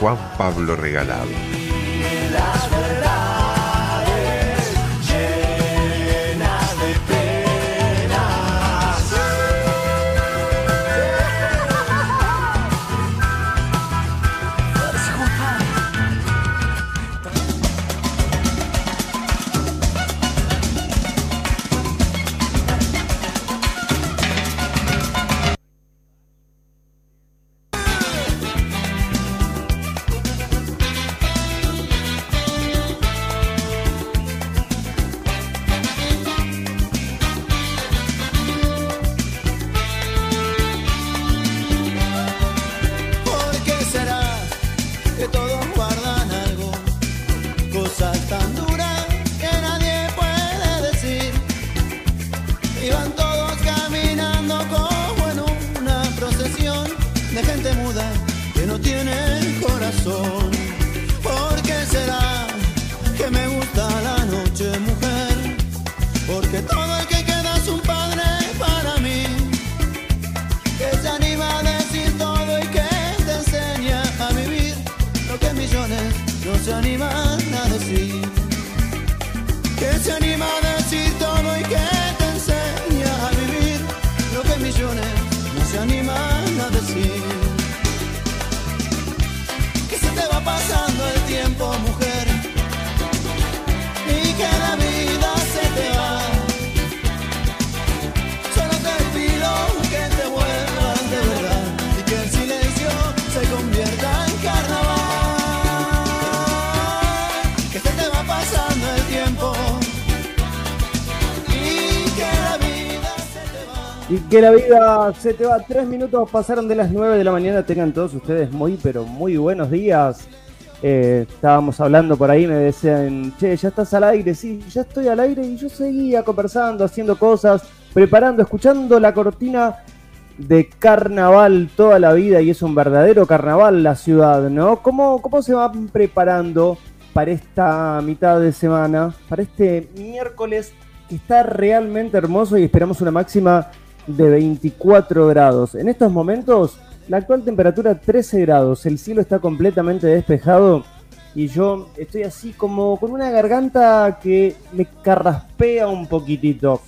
Juan Pablo Regalado. se animan a decir, que se animan la vida se te va. Tres minutos pasaron de las nueve de la mañana. Tengan todos ustedes muy, pero muy buenos días. Eh, estábamos hablando por ahí, me decían, che, ya estás al aire. Sí, ya estoy al aire. Y yo seguía conversando, haciendo cosas, preparando, escuchando la cortina de carnaval toda la vida. Y es un verdadero carnaval la ciudad, ¿no? ¿Cómo, cómo se van preparando para esta mitad de semana? Para este miércoles que está realmente hermoso y esperamos una máxima de 24 grados. En estos momentos, la actual temperatura 13 grados, el cielo está completamente despejado y yo estoy así como con una garganta que me carraspea un poquitito.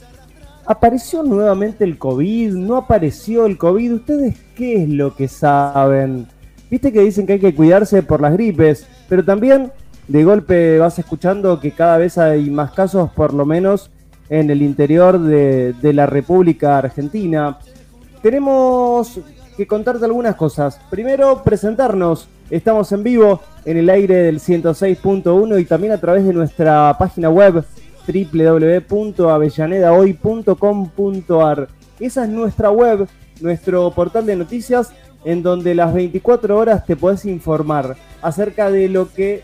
¿Apareció nuevamente el COVID? ¿No apareció el COVID? ¿Ustedes qué es lo que saben? Viste que dicen que hay que cuidarse por las gripes, pero también de golpe vas escuchando que cada vez hay más casos, por lo menos en el interior de, la República Argentina. Tenemos que contarte algunas cosas. Primero, presentarnos. Estamos en vivo en el aire del 106.1 y también a través de nuestra página web www.avellanedahoy.com.ar. Esa es nuestra web, nuestro portal de noticias, en donde las 24 horas te puedes informar acerca de lo que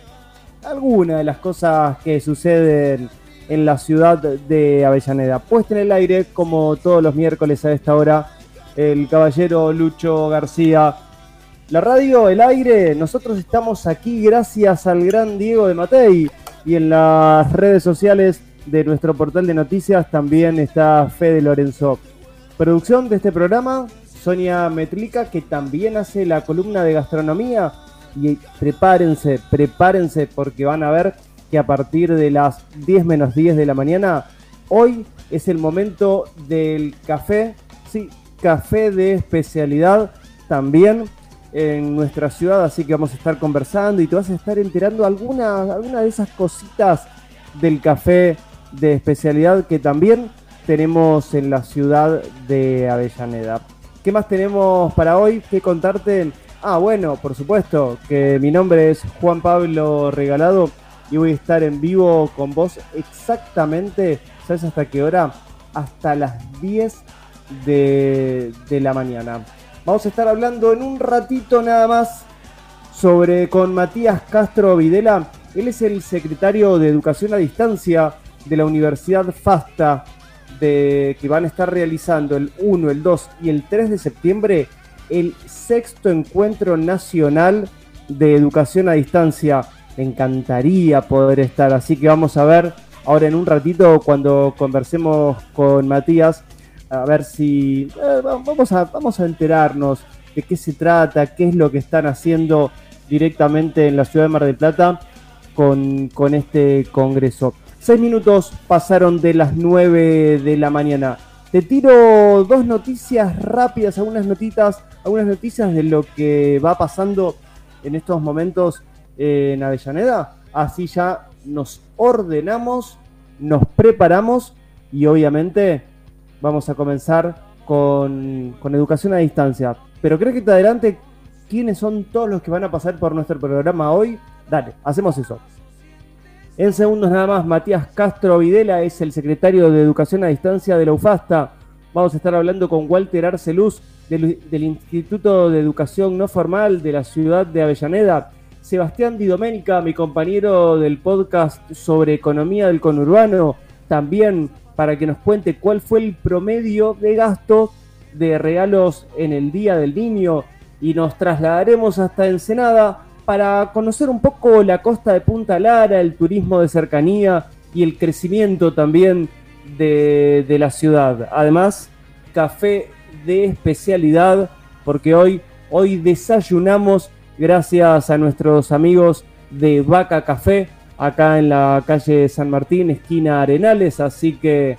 alguna de las cosas que suceden en la ciudad de Avellaneda. Puesta en el aire, como todos los miércoles a esta hora, el caballero Lucho García. La radio, el aire, nosotros estamos aquí gracias al gran Diego de Matei y en las redes sociales de nuestro portal de noticias también está Fede Lorenzo. Producción de este programa, Sonia Metlica, que también hace la columna de gastronomía. Y prepárense, prepárense porque van a ver que a partir de las 10 menos 10 de la mañana, hoy es el momento del café, sí, café de especialidad también en nuestra ciudad, así que vamos a estar conversando y te vas a estar enterando alguna, alguna de esas cositas del café de especialidad que también tenemos en la ciudad de Avellaneda. ¿Qué más tenemos para hoy? ¿Qué contarte? Ah, bueno, por supuesto, que mi nombre es Juan Pablo Regalado y voy a estar en vivo con vos exactamente, ¿sabes hasta qué hora? Hasta las 10 de, la mañana. Vamos a estar hablando en un ratito nada más sobre con Matías Castro Videla. Él es el secretario de Educación a Distancia de la Universidad FASTA, de, que van a estar realizando el 1, el 2 y el 3 de septiembre el sexto encuentro nacional de educación a distancia. Me encantaría poder estar, así que vamos a ver ahora en un ratito cuando conversemos con Matías, a ver si eh, vamos, a, vamos a enterarnos de qué se trata, qué es lo que están haciendo directamente en la ciudad de Mar del Plata con, con este congreso. Seis minutos pasaron de las nueve de la mañana. Te tiro dos noticias rápidas, algunas notitas, algunas noticias de lo que va pasando en estos momentos en Avellaneda. Así ya nos ordenamos, nos preparamos y obviamente vamos a comenzar con, educación a distancia. Pero creo que te adelante quiénes son todos los que van a pasar por nuestro programa hoy. Dale, hacemos eso. En segundos nada más, Matías Castro Videla es el secretario de Educación a Distancia de la UFASTA. Vamos a estar hablando con Walter Arceluz del, del Instituto de Educación No Formal de la ciudad de Avellaneda. Sebastián Di Domenica, mi compañero del podcast sobre economía del conurbano, también para que nos cuente cuál fue el promedio de gasto de regalos en el Día del Niño y nos trasladaremos hasta Ensenada para conocer un poco la costa de Punta Lara, el turismo de cercanía y el crecimiento también de, la ciudad. Además, café de especialidad, porque hoy, hoy desayunamos gracias a nuestros amigos de Vaca Café, acá en la calle San Martín, esquina Arenales, así que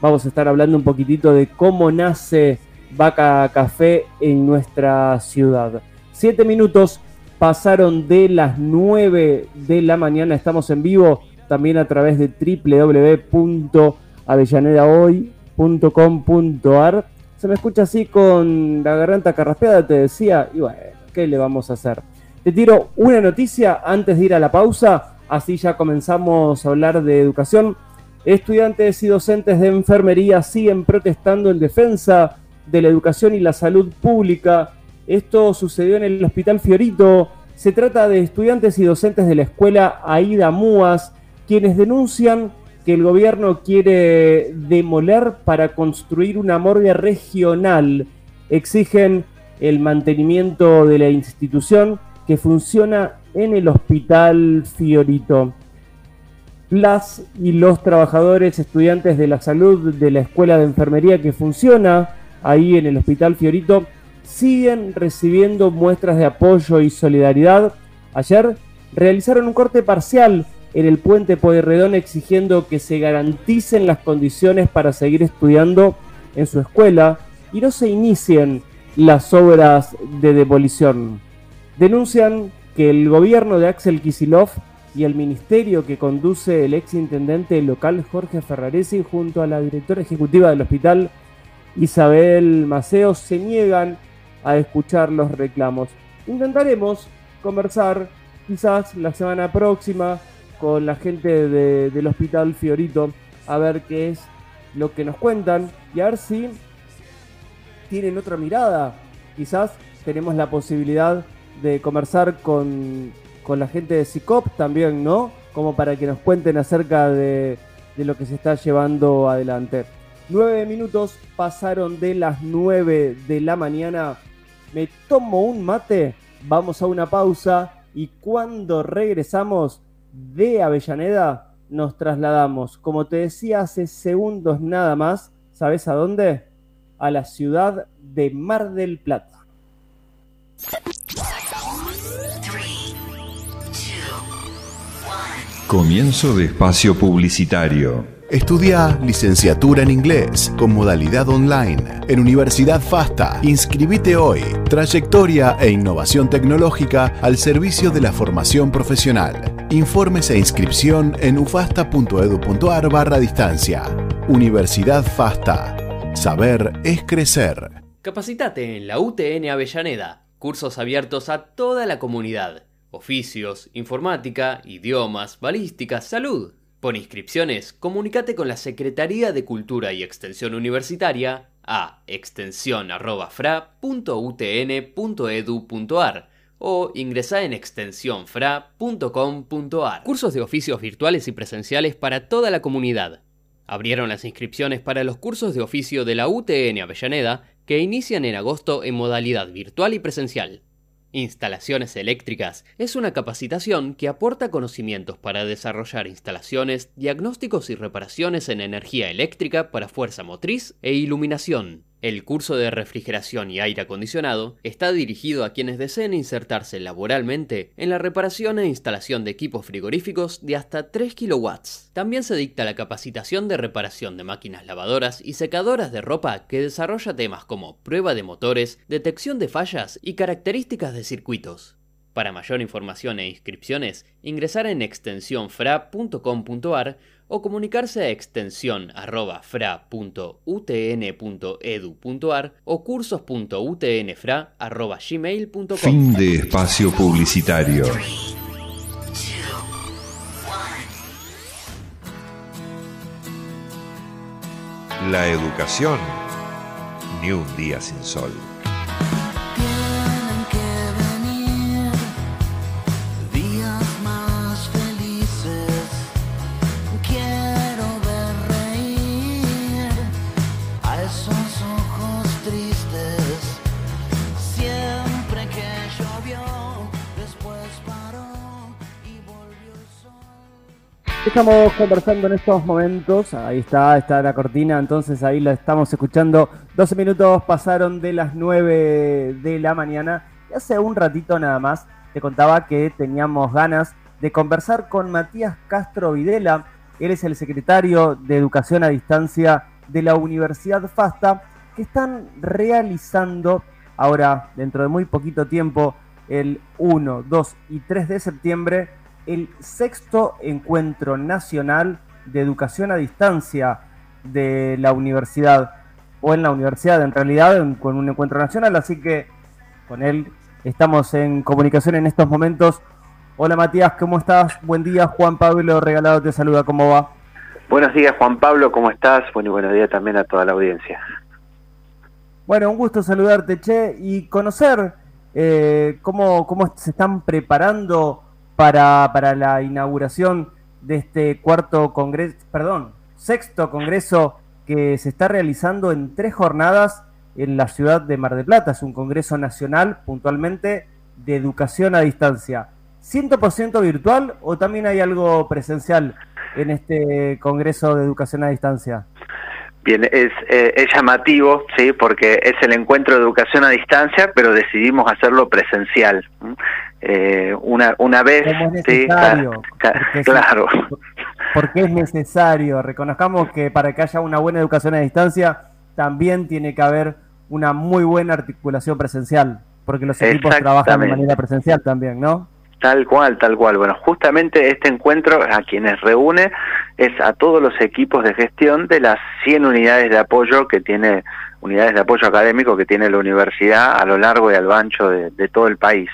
vamos a estar hablando un poquitito de cómo nace Vaca Café en nuestra ciudad. Siete minutos pasaron de las 9 de la mañana. Estamos en vivo también a través de www.avellanedahoy.com.ar. Se me escucha así con la garganta carraspeada, te decía, y bueno, ¿qué le vamos a hacer? Te tiro una noticia antes de ir a la pausa, así ya comenzamos a hablar de educación. Estudiantes y docentes de enfermería siguen protestando en defensa de la educación y la salud pública esto sucedió en el Hospital Fiorito. Se trata de estudiantes y docentes de la escuela Aida Múas, quienes denuncian que el gobierno quiere demoler para construir una morgue regional. Exigen el mantenimiento de la institución que funciona en el Hospital Fiorito. Las y los trabajadores, estudiantes de la salud de la escuela de enfermería que funciona ahí en el Hospital Fiorito, siguen recibiendo muestras de apoyo y solidaridad. Ayer realizaron un corte parcial en el puente Pueyrredón exigiendo que se garanticen las condiciones para seguir estudiando en su escuela y no se inicien las obras de demolición. Denuncian que el gobierno de Axel Kisilov y el ministerio que conduce el ex intendente local Jorge Ferraresi junto a la directora ejecutiva del hospital Isabel Maceo se niegan a escuchar los reclamos. Intentaremos conversar quizás la semana próxima con la gente del Hospital Fiorito a ver qué es lo que nos cuentan y a ver si tienen otra mirada. Quizás tenemos la posibilidad de conversar con, con la gente de SICOP también, ¿no? Como para que nos cuenten acerca de, de lo que se está llevando adelante. Nueve minutos pasaron de las nueve de la mañana me tomo un mate, vamos a una pausa y cuando regresamos de Avellaneda nos trasladamos, como te decía hace segundos nada más, ¿sabes a dónde? A la ciudad de Mar del Plata. Comienzo de espacio publicitario. Estudia licenciatura en inglés con modalidad online en Universidad FASTA. Inscribite hoy. Trayectoria e innovación tecnológica al servicio de la formación profesional. Informes e inscripción en ufasta.edu.ar barra distancia. Universidad FASTA. Saber es crecer. Capacitate en la UTN Avellaneda. Cursos abiertos a toda la comunidad. Oficios, informática, idiomas, balística, salud. Por inscripciones, comunícate con la Secretaría de Cultura y Extensión Universitaria a extensión.fra.utn.edu.ar o ingresá en extensionfra.com.ar. Cursos de oficios virtuales y presenciales para toda la comunidad. Abrieron las inscripciones para los cursos de oficio de la UTN Avellaneda que inician en agosto en modalidad virtual y presencial. Instalaciones eléctricas es una capacitación que aporta conocimientos para desarrollar instalaciones, diagnósticos y reparaciones en energía eléctrica para fuerza motriz e iluminación. El curso de refrigeración y aire acondicionado está dirigido a quienes deseen insertarse laboralmente en la reparación e instalación de equipos frigoríficos de hasta 3 kW. También se dicta la capacitación de reparación de máquinas lavadoras y secadoras de ropa que desarrolla temas como prueba de motores, detección de fallas y características de circuitos. Para mayor información e inscripciones, ingresar en extensionfra.com.ar o comunicarse a extensión o cursos.utnfra.gmail.com. Fin de espacio publicitario. La educación, ni un día sin sol. Estamos conversando en estos momentos, ahí está, está la cortina, entonces ahí la estamos escuchando. 12 minutos pasaron de las 9 de la mañana y hace un ratito nada más te contaba que teníamos ganas de conversar con Matías Castro Videla. Él es el secretario de Educación a Distancia de la Universidad FASTA, que están realizando ahora, dentro de muy poquito tiempo, el 1, 2 y 3 de septiembre, el sexto encuentro nacional de educación a distancia de la universidad, o en la universidad en realidad, con un encuentro nacional, así que con él estamos en comunicación en estos momentos. Hola Matías, ¿cómo estás? Buen día, Juan Pablo Regalado te saluda, ¿cómo va? Buenos días Juan Pablo, ¿cómo estás? Bueno, y buenos días también a toda la audiencia. Bueno, un gusto saludarte, Che, y conocer eh, cómo, cómo se están preparando para, para la inauguración de este cuarto congreso, perdón, sexto congreso que se está realizando en tres jornadas en la ciudad de Mar del Plata. Es un congreso nacional, puntualmente, de educación a distancia. ¿100% virtual o también hay algo presencial en este congreso de educación a distancia? Bien, es, eh, es llamativo, sí, porque es el encuentro de educación a distancia, pero decidimos hacerlo presencial. Eh, una, una vez. Sí, claro. Porque es necesario. Reconozcamos que para que haya una buena educación a distancia, también tiene que haber una muy buena articulación presencial, porque los equipos trabajan de manera presencial también, ¿no? Tal cual, tal cual. Bueno, justamente este encuentro a quienes reúne es a todos los equipos de gestión de las 100 unidades de apoyo que tiene, unidades de apoyo académico que tiene la universidad a lo largo y a lo ancho de, todo el país.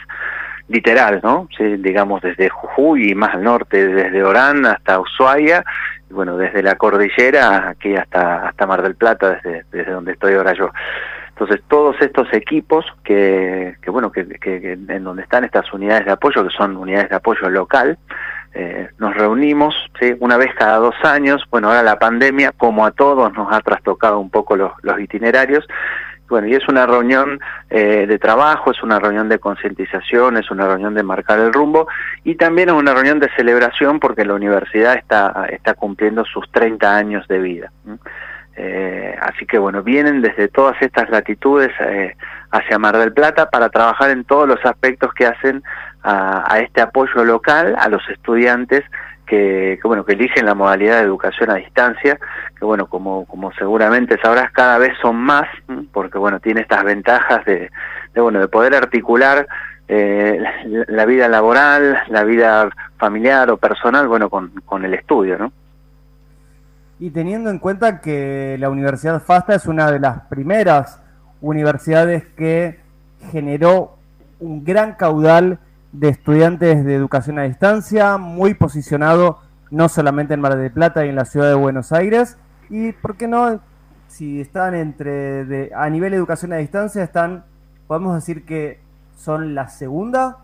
Literal, ¿no? Digamos desde Jujuy y más al norte, desde Orán hasta Ushuaia, bueno, desde la cordillera aquí hasta, hasta Mar del Plata, desde, desde donde estoy ahora yo. Entonces, todos estos equipos que, que bueno, que, en donde están estas unidades de apoyo, que son unidades de apoyo local, eh, nos reunimos una vez cada dos años. Bueno, ahora la pandemia, como a todos, nos ha trastocado un poco los, los itinerarios. Bueno, y es una reunión eh, de trabajo, es una reunión de concientización, es una reunión de marcar el rumbo y también es una reunión de celebración porque la universidad está, está cumpliendo sus 30 años de vida. Eh, así que bueno, vienen desde todas estas latitudes eh, hacia Mar del Plata para trabajar en todos los aspectos que hacen a, este apoyo local a los estudiantes que, bueno que eligen la modalidad de educación a distancia, que bueno como como seguramente sabrás cada vez son más, porque bueno tiene estas ventajas de, bueno de poder articular eh, la, vida laboral, la vida familiar o personal, bueno con, con el estudio, ¿no? Y teniendo en cuenta que la Universidad FASTA es una de las primeras universidades que generó un gran caudal de estudiantes de educación a distancia, muy posicionado no solamente en Mar del Plata y en la ciudad de Buenos Aires, y por qué no, si están entre, a nivel de educación a distancia, están, podemos decir que son la segunda,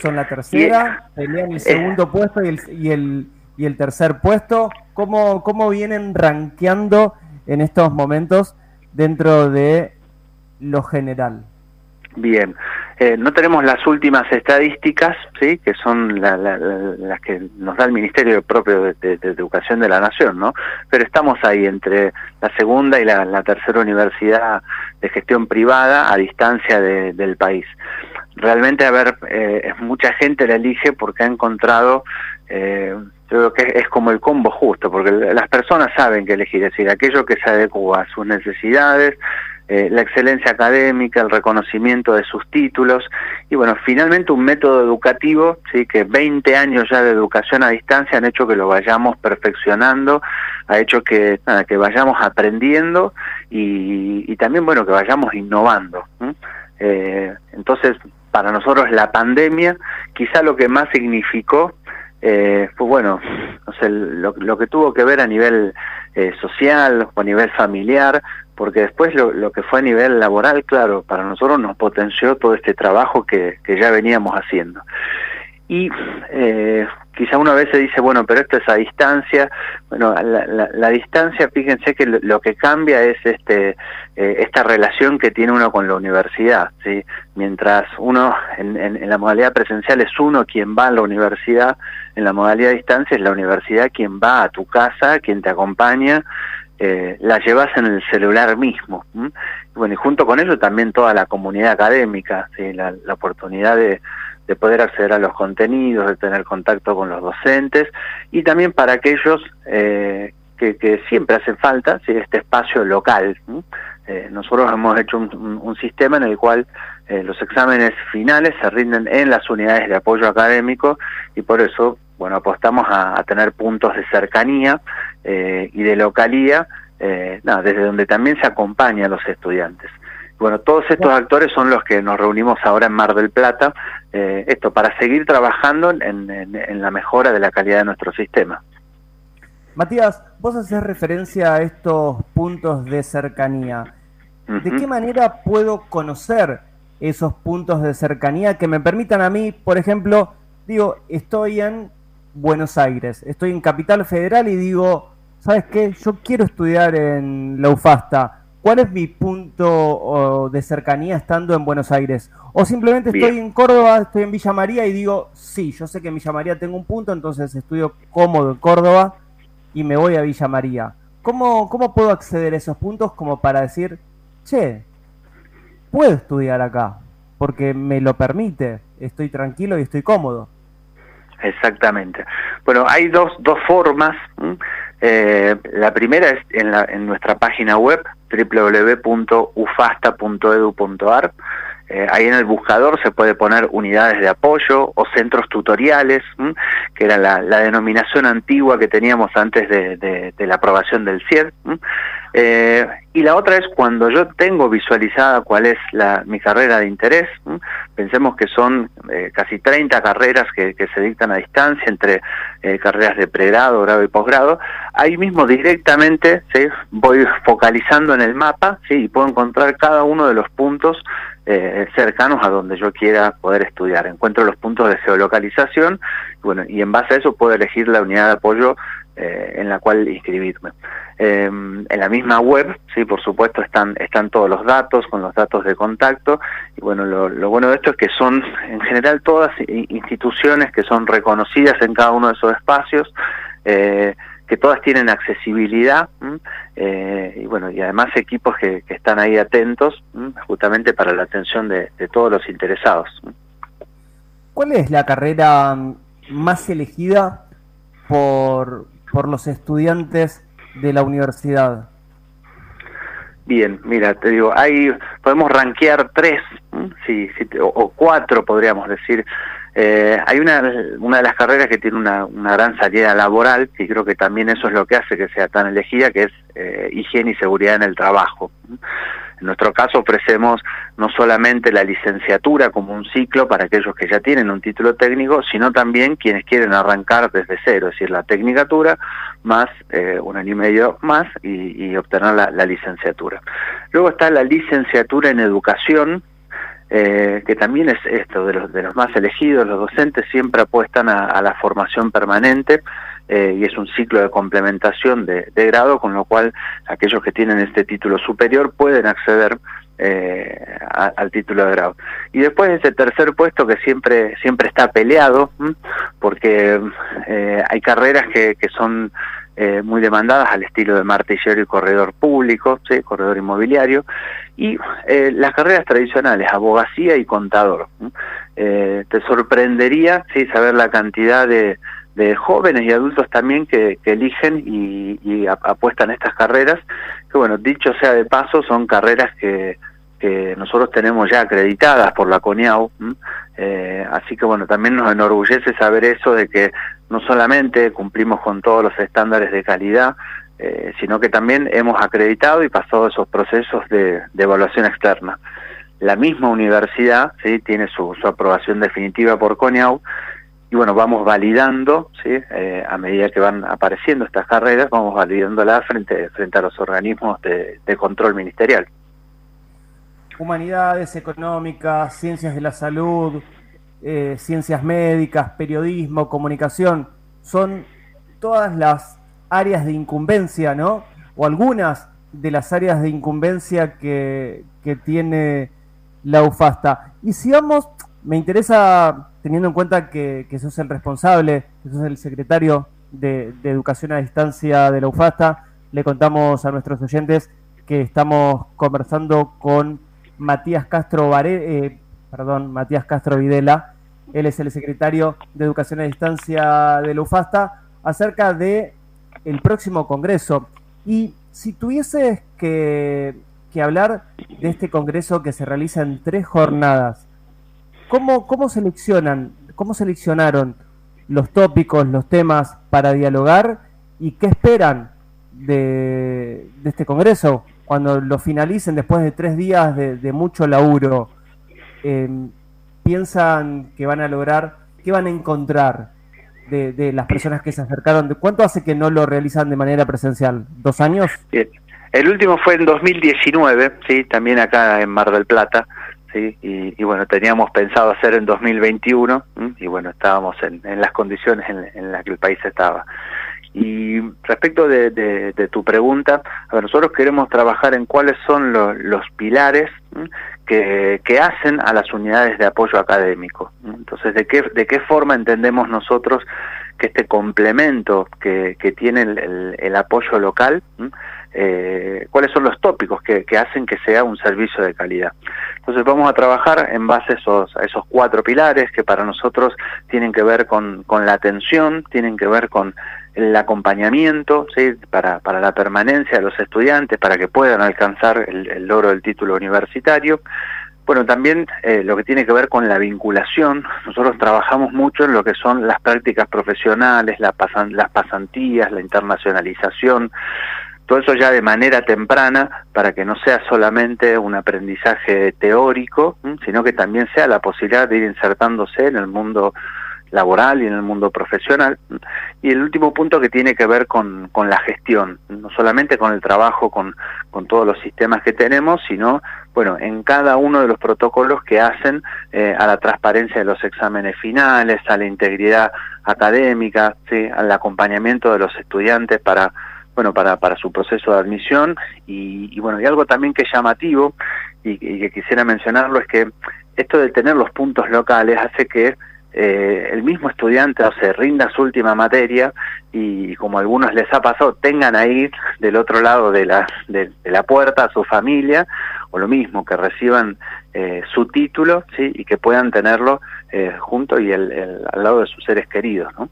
son la tercera, pelean el segundo puesto y el, y el, y el tercer puesto. ¿Cómo, ¿Cómo vienen rankeando en estos momentos dentro de lo general? Bien, eh, no tenemos las últimas estadísticas, sí, que son las que nos da el Ministerio propio de, Educación de la Nación, ¿no? Pero estamos ahí entre la segunda y la, tercera universidad de gestión privada a distancia del país. Realmente, a ver, eh, mucha gente la elige porque ha encontrado eh, yo creo que es como el combo justo, porque las personas saben que elegir, es decir, aquello que se adecua a sus necesidades, eh, la excelencia académica, el reconocimiento de sus títulos y bueno, finalmente un método educativo, sí, que 20 años ya de educación a distancia han hecho que lo vayamos perfeccionando, ha hecho que, que vayamos aprendiendo y, también bueno, que vayamos innovando. Eh, entonces, para nosotros la pandemia quizá lo que más significó eh, pues bueno, no sé, lo, lo, que tuvo que ver a nivel eh, social o a nivel familiar, porque después lo, lo, que fue a nivel laboral, claro, para nosotros nos potenció todo este trabajo que, que ya veníamos haciendo. Y eh, quizá una vez se dice, bueno, pero esto es a distancia. Bueno, la, distancia, fíjense que lo, que cambia es este eh, esta relación que tiene uno con la universidad. ¿sí? Mientras uno en, en, la modalidad presencial es uno quien va a la universidad, en la modalidad de distancia es la universidad quien va a tu casa, quien te acompaña. Eh, la llevas en el celular mismo. bueno, y junto con ello también toda la comunidad académica, la, la oportunidad de, de poder acceder a los contenidos, de tener contacto con los docentes y también para aquellos eh, que, siempre hacen falta, este espacio local. Eh, nosotros hemos hecho un, sistema en el cual eh, los exámenes finales se rinden en las unidades de apoyo académico y por eso bueno apostamos a, tener puntos de cercanía y de localía desde donde también se acompaña a los estudiantes. Bueno, todos estos actores son los que nos reunimos ahora en Mar del Plata, eh, esto para seguir trabajando en, la mejora de la calidad de nuestro sistema. Matías, vos haces referencia a estos puntos de cercanía. ¿De qué manera puedo conocer esos puntos de cercanía que me permitan a mí, por ejemplo, digo, estoy en Buenos Aires, estoy en Capital Federal y digo, ¿sabes qué? Yo quiero estudiar en la UFASTA ¿Cuál es mi punto de cercanía estando en Buenos Aires? O simplemente estoy en Córdoba, estoy en Villa María y digo, sí, yo sé que en Villa María tengo un punto, entonces estudio cómodo en Córdoba y me voy a Villa María. ¿Cómo, cómo puedo acceder a esos puntos como para decir, che, puedo estudiar acá? Porque me lo permite, estoy tranquilo y estoy cómodo. Exactamente. Bueno, hay dos, dos formas. Eh, la primera es en, la, en nuestra página web www.ufasta.edu.ar. Eh, ahí en el buscador se puede poner unidades de apoyo o centros tutoriales, que era la, denominación antigua que teníamos antes de, la aprobación del CIED. Eh, y la otra es cuando yo tengo visualizada cuál es mi carrera de interés. Pensemos que son eh, casi 30 carreras que, se dictan a distancia entre carreras de pregrado, grado y posgrado. Ahí mismo directamente voy focalizando en el mapa y puedo encontrar cada uno de los puntos eh, cercanos a donde yo quiera poder estudiar. Encuentro los puntos de geolocalización bueno, y en base a eso puedo elegir la unidad de apoyo eh, en la cual inscribirme. Em, en la misma web, sí, por supuesto, están, están todos los datos con los datos de contacto y bueno, lo, bueno de esto es que son en general todas instituciones que son reconocidas en cada uno de esos espacios. Eh, que todas tienen accesibilidad eh, y bueno y además equipos que, están ahí atentos justamente para la atención de, todos los interesados. ¿Cuál es la carrera más elegida por, por los estudiantes de la universidad? Bien, mira, te digo, hay podemos rankear tres, sí, o, cuatro podríamos decir eh, hay una, una de las carreras que tiene una, gran salida laboral, y creo que también eso es lo que hace que sea tan elegida, que es eh, higiene y seguridad en el trabajo. En nuestro caso ofrecemos no solamente la licenciatura como un ciclo para aquellos que ya tienen un título técnico, sino también quienes quieren arrancar desde cero, es decir, la tecnicatura más eh, un año y medio más y, obtener la licenciatura. Luego está la licenciatura en educación, eh, que también es esto, de los, de los más elegidos, los docentes siempre apuestan a, la formación permanente eh, y es un ciclo de complementación de, grado, con lo cual aquellos que tienen este título superior pueden acceder eh, al título de grado. Y después ese tercer puesto que siempre, siempre está peleado, porque hay carreras que, que son eh, muy demandadas al estilo de martillero y corredor público, ¿sí? corredor inmobiliario, y eh, las carreras tradicionales, abogacía y contador. Eh, te sorprendería ¿sí? saber la cantidad de, jóvenes y adultos también que, eligen y, apuestan a estas carreras, que bueno, dicho sea de paso, son carreras que, que nosotros tenemos ya acreditadas por la CONIAU, así que bueno, también nos enorgullece saber eso de que no solamente cumplimos con todos los estándares de calidad, eh, sino que también hemos acreditado y pasado esos procesos de, evaluación externa. La misma universidad ¿sí? tiene su, aprobación definitiva por CONIAU y bueno, vamos validando, ¿sí? Eh, a medida que van apareciendo estas carreras, vamos validándolas frente, frente a los organismos de, de control ministerial. Humanidades, económicas, ciencias de la salud, eh, ciencias médicas, periodismo, comunicación, son todas las áreas de incumbencia, ¿no? O algunas de las áreas de incumbencia que, tiene la UFASTA. Y si vamos, me interesa, teniendo en cuenta que, que sos el responsable, que sos el secretario de, Educación a Distancia de la UFASTA, le contamos a nuestros oyentes que estamos conversando con Matías Castro eh, perdón, Matías Castro Videla, él es el secretario de Educación a Distancia de la UFASTA, acerca de próximo congreso. Y si tuvieses que, hablar de este congreso que se realiza en tres jornadas, ¿cómo, cómo seleccionan, cómo seleccionaron los tópicos, los temas para dialogar y qué esperan de, este congreso cuando lo finalicen después de tres días de, mucho laburo? Piensan que van a lograr, qué van a encontrar de, las personas que se acercaron? ¿Cuánto hace que no lo realizan de manera presencial? ¿Dos años? El último fue en 2019, sí, también acá en Mar del Plata, sí, y, bueno, teníamos pensado hacer en 2021, y bueno, estábamos en, las condiciones en, las que el país estaba. Y respecto de, tu pregunta, nosotros queremos trabajar en cuáles son los pilares que, hacen a las unidades de apoyo académico. Entonces, ¿de qué, de qué forma entendemos nosotros que este complemento que, tiene el, apoyo local, eh, cuáles son los tópicos que, que, hacen que sea un servicio de calidad? Entonces, vamos a trabajar en base a esos, a esos cuatro pilares que para nosotros tienen que ver con, con la atención, tienen que ver con el acompañamiento ¿sí? para, para la permanencia de los estudiantes, para que puedan alcanzar el, logro del título universitario. Bueno, también eh, lo que tiene que ver con la vinculación. Nosotros trabajamos mucho en lo que son las prácticas profesionales, las pasantías, la internacionalización, todo eso ya de manera temprana para que no sea solamente un aprendizaje teórico, sino que también sea la posibilidad de ir insertándose en el mundo laboral y en el mundo profesional. Y el último punto que tiene que ver con, con la gestión, no solamente con el trabajo, con, con todos los sistemas que tenemos, sino, bueno, en cada uno de los protocolos que hacen eh, a la transparencia de los exámenes finales, a la integridad académica, ¿sí? al acompañamiento de los estudiantes para bueno, para, para su proceso de admisión y, bueno, y algo también que es llamativo y que quisiera mencionarlo es que esto de tener los puntos locales hace que eh, el mismo estudiante o se rinda su última materia y como a algunos les ha pasado, tengan ahí del otro lado de la, de, la puerta a su familia, o lo mismo, que reciban eh, su título ¿sí? y que puedan tenerlo eh, junto y el, al lado de sus seres queridos. ¿no?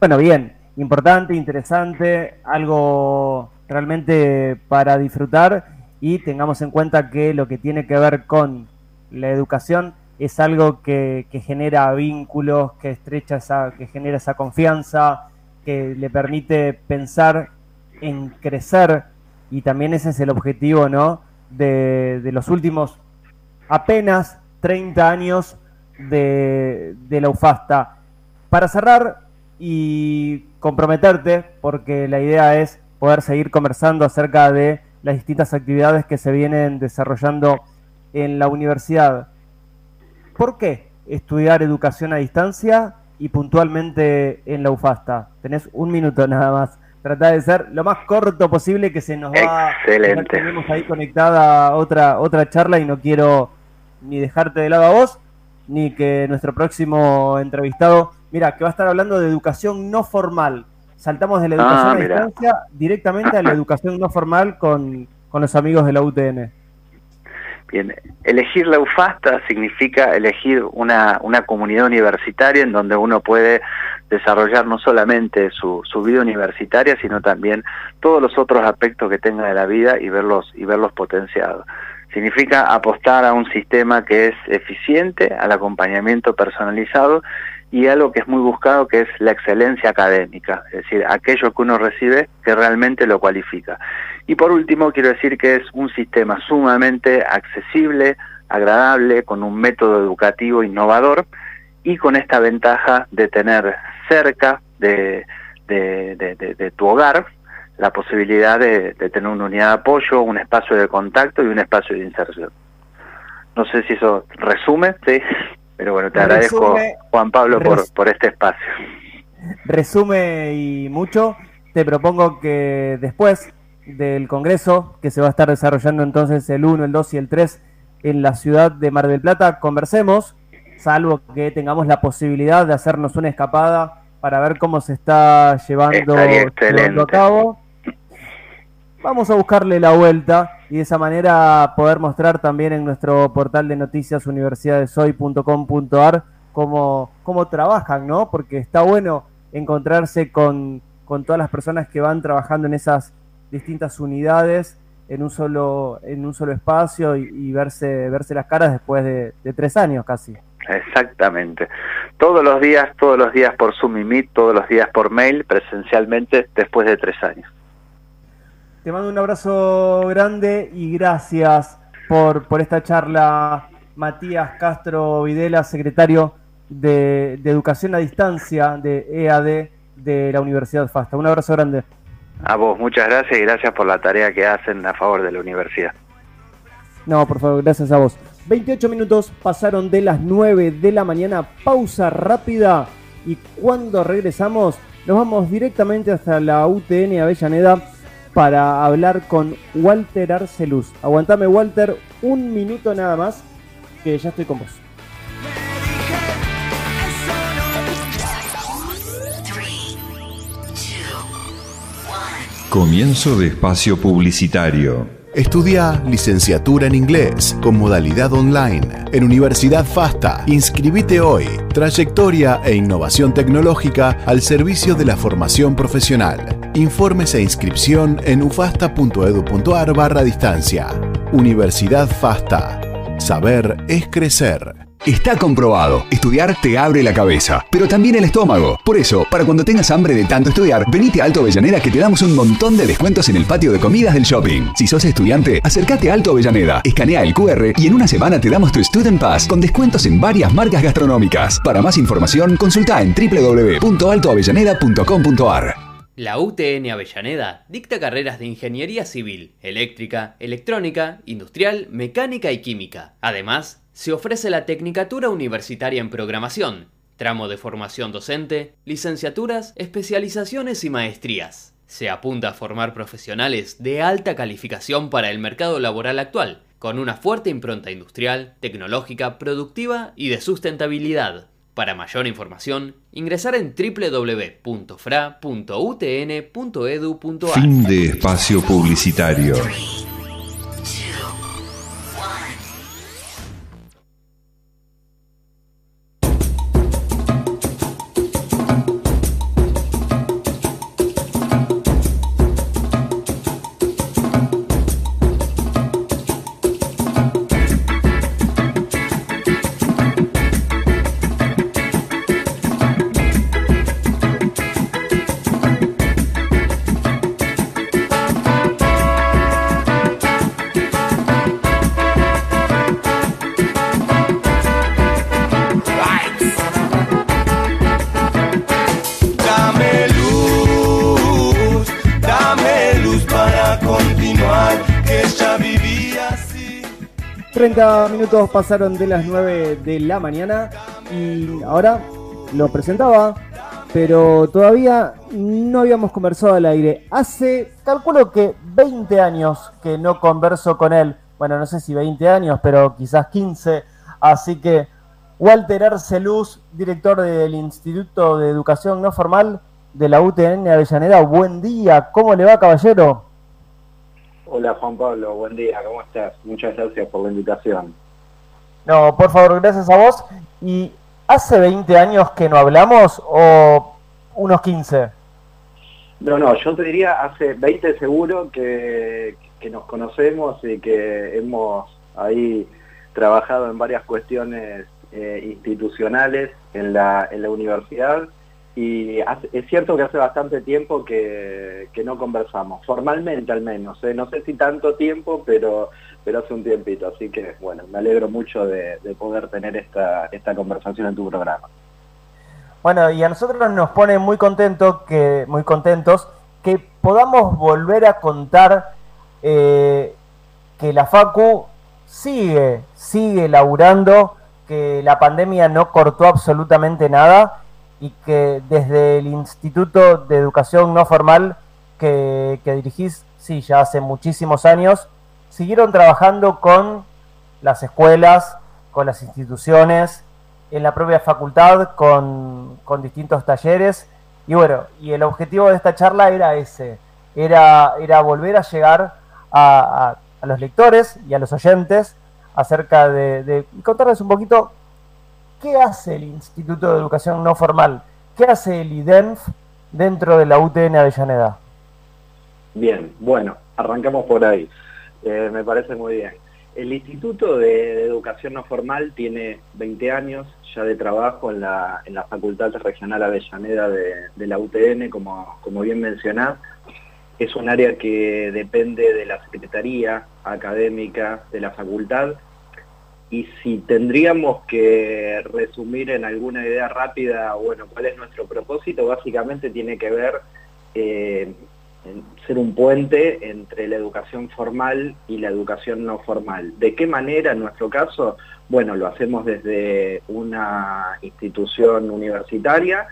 Bueno, bien, importante, interesante, algo realmente para disfrutar y tengamos en cuenta que lo que tiene que ver con la educación es algo que, genera vínculos, que estrecha esa, que genera esa confianza, que le permite pensar en crecer y también ese es el objetivo, ¿no? De, los últimos apenas 30 años de, de la UFASTA. Para cerrar y comprometerte, porque la idea es poder seguir conversando acerca de las distintas actividades que se vienen desarrollando en la universidad. ¿Por qué estudiar educación a distancia y puntualmente en la UFASTA? Tenés un minuto nada más. Trata de ser lo más corto posible que se nos va. Excelente. Tenemos ahí conectada otra, otra charla y no quiero ni dejarte de lado a vos, ni que nuestro próximo entrevistado, mira, que va a estar hablando de educación no formal. Saltamos de la educación Ah, a mira. distancia directamente a la educación no formal con, con los amigos de la UTN. Bien, elegir la UFASTA significa elegir una, una comunidad universitaria en donde uno puede desarrollar no solamente su, su vida universitaria, sino también todos los otros aspectos que tenga de la vida y verlos, y verlos potenciados. Significa apostar a un sistema que es eficiente, al acompañamiento personalizado y algo que es muy buscado que es la excelencia académica, es decir, aquello que uno recibe que realmente lo cualifica. Y por último, quiero decir que es un sistema sumamente accesible, agradable, con un método educativo innovador y con esta ventaja de tener cerca de, de, de- tu hogar la posibilidad de, de tener una unidad de apoyo, un espacio de contacto y un espacio de inserción. No sé si eso resume, sí, pero bueno, te agradezco, Juan Pablo, por, por este espacio. Resume y mucho, te propongo que después del Congreso, que se va a estar desarrollando entonces el 1, el 2 y el 3 en la ciudad de Mar del Plata, conversemos, salvo que tengamos la posibilidad de hacernos una escapada para ver cómo se está llevando, llevando a cabo. Vamos a buscarle la vuelta y de esa manera poder mostrar también en nuestro portal de noticias universidadesoy.com.ar cómo, cómo trabajan, ¿no? Porque está bueno encontrarse con, con todas las personas que van trabajando en esas distintas unidades en un solo, en un solo espacio y, y verse, verse las caras después de, de tres años casi. Exactamente. Todos los días, todos los días por Zoom y Meet, todos los días por mail, presencialmente, después de tres años. Te mando un abrazo grande y gracias por, por esta charla, Matías Castro Videla, secretario de, de Educación a Distancia de EAD de la Universidad FASTA. Un abrazo grande. A vos, muchas gracias y gracias por la tarea que hacen a favor de la universidad. No, por favor, gracias a vos. 28 minutos pasaron de las 9 de la mañana, pausa rápida y cuando regresamos nos vamos directamente hasta la UTN Avellaneda para hablar con Walter Arcelus. Aguantame Walter, un minuto nada más, que ya estoy con vos. Comienzo de espacio publicitario. Estudia licenciatura en inglés con modalidad online en Universidad FASTA. Inscribite hoy. Trayectoria e innovación tecnológica al servicio de la formación profesional. Informes e inscripción en ufasta.edu.ar barra distancia. Universidad FASTA. Saber es crecer. Está comprobado, estudiar te abre la cabeza, pero también el estómago. Por eso, para cuando tengas hambre de tanto estudiar, venite a Alto Avellaneda que te damos un montón de descuentos en el patio de comidas del shopping. Si sos estudiante, acércate a Alto Avellaneda, escanea el QR y en una semana te damos tu Student Pass con descuentos en varias marcas gastronómicas. Para más información, consulta en www.altoavellaneda.com.ar. La UTN Avellaneda dicta carreras de ingeniería civil, eléctrica, electrónica, industrial, mecánica y química. Además, se ofrece la Tecnicatura Universitaria en Programación, tramo de formación docente, licenciaturas, especializaciones y maestrías. Se apunta a formar profesionales de alta calificación para el mercado laboral actual, con una fuerte impronta industrial, tecnológica, productiva y de sustentabilidad. Para mayor información, ingresar en www.fra.utn.edu.ar. Fin de espacio publicitario. Minutos pasaron de las 9 de la mañana y ahora lo presentaba, pero todavía no habíamos conversado al aire. Hace, calculo que 20 años que no converso con él. Bueno, no sé si 20 años, pero quizás 15. Así que Walter Arceluz, director del Instituto de Educación No Formal de la UTN Avellaneda. Buen día, ¿cómo le va, caballero? Hola Juan Pablo, buen día, ¿cómo estás? Muchas gracias por la invitación. No, por favor, gracias a vos. ¿Y hace 20 años que no hablamos o unos 15? No, no, yo te diría hace 20 seguro que, que nos conocemos y que hemos ahí trabajado en varias cuestiones eh, institucionales en la, en la universidad y es cierto que hace bastante tiempo que, no conversamos, formalmente al menos, ¿eh? no sé si tanto tiempo, pero, pero hace un tiempito, así que bueno, me alegro mucho de, poder tener esta, esta conversación en tu programa. Bueno, y a nosotros nos pone muy contentos que, muy contentos que podamos volver a contar eh, que la Facu sigue, sigue laburando, que la pandemia no cortó absolutamente nada y que desde el Instituto de Educación No Formal que, dirigís, sí, ya hace muchísimos años, siguieron trabajando con las escuelas, con las instituciones, en la propia facultad, con, distintos talleres. Y bueno, y el objetivo de esta charla era ese, era, era volver a llegar a, los lectores y a los oyentes acerca de, de contarles un poquito ¿qué hace el Instituto de Educación No Formal? ¿Qué hace el IDENF dentro de la UTN Avellaneda? Bien, bueno, arrancamos por ahí. Eh, me parece muy bien. El Instituto de, Educación No Formal tiene 20 años ya de trabajo en la, Facultad Regional Avellaneda de, la UTN, como, como bien mencionás. Es un área que depende de la Secretaría Académica de la Facultad y si tendríamos que resumir en alguna idea rápida, bueno, cuál es nuestro propósito, básicamente tiene que ver eh, en ser un puente entre la educación formal y la educación no formal. ¿De qué manera en nuestro caso? Bueno, lo hacemos desde una institución universitaria,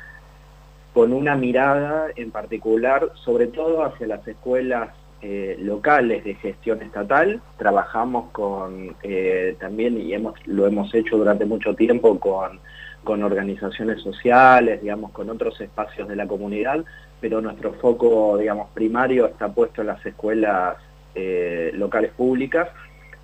con una mirada en particular, sobre todo hacia las escuelas eh, locales de gestión estatal, trabajamos con eh, también, y hemos, lo hemos hecho durante mucho tiempo con, con organizaciones sociales, digamos, con otros espacios de la comunidad, pero nuestro foco, digamos, primario está puesto en las escuelas eh, locales públicas,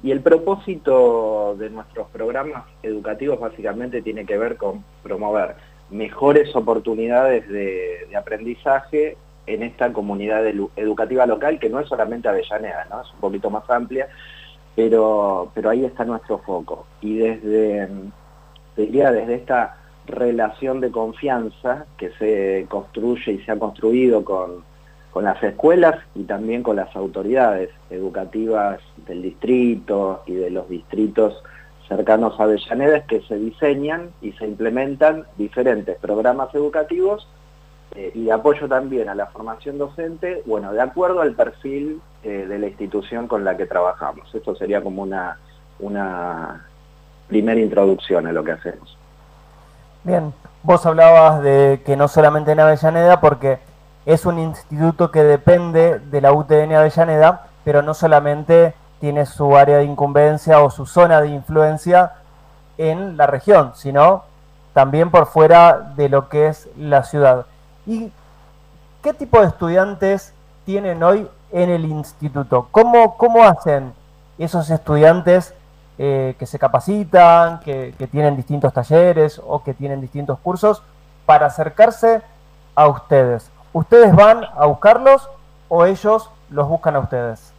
y el propósito de nuestros programas educativos básicamente tiene que ver con promover mejores oportunidades de, de aprendizaje en esta comunidad educativa local, que no es solamente Avellaneda, ¿no? es un poquito más amplia, pero, pero ahí está nuestro foco. Y desde, diría, desde esta relación de confianza que se construye y se ha construido con, con las escuelas y también con las autoridades educativas del distrito y de los distritos cercanos a Avellaneda que se diseñan y se implementan diferentes programas educativos eh, y apoyo también a la formación docente, bueno, de acuerdo al perfil eh, de la institución con la que trabajamos. Esto sería como una, una primera introducción a lo que hacemos. Bien, vos hablabas de que no solamente en Avellaneda, porque es un instituto que depende de la UTN Avellaneda, pero no solamente tiene su área de incumbencia o su zona de influencia en la región, sino también por fuera de lo que es la ciudad. ¿Y qué tipo de estudiantes tienen hoy en el instituto? ¿Cómo, cómo hacen esos estudiantes eh, que se capacitan, que, tienen distintos talleres o que tienen distintos cursos para acercarse a ustedes? ¿Ustedes van a buscarlos o ellos los buscan a ustedes?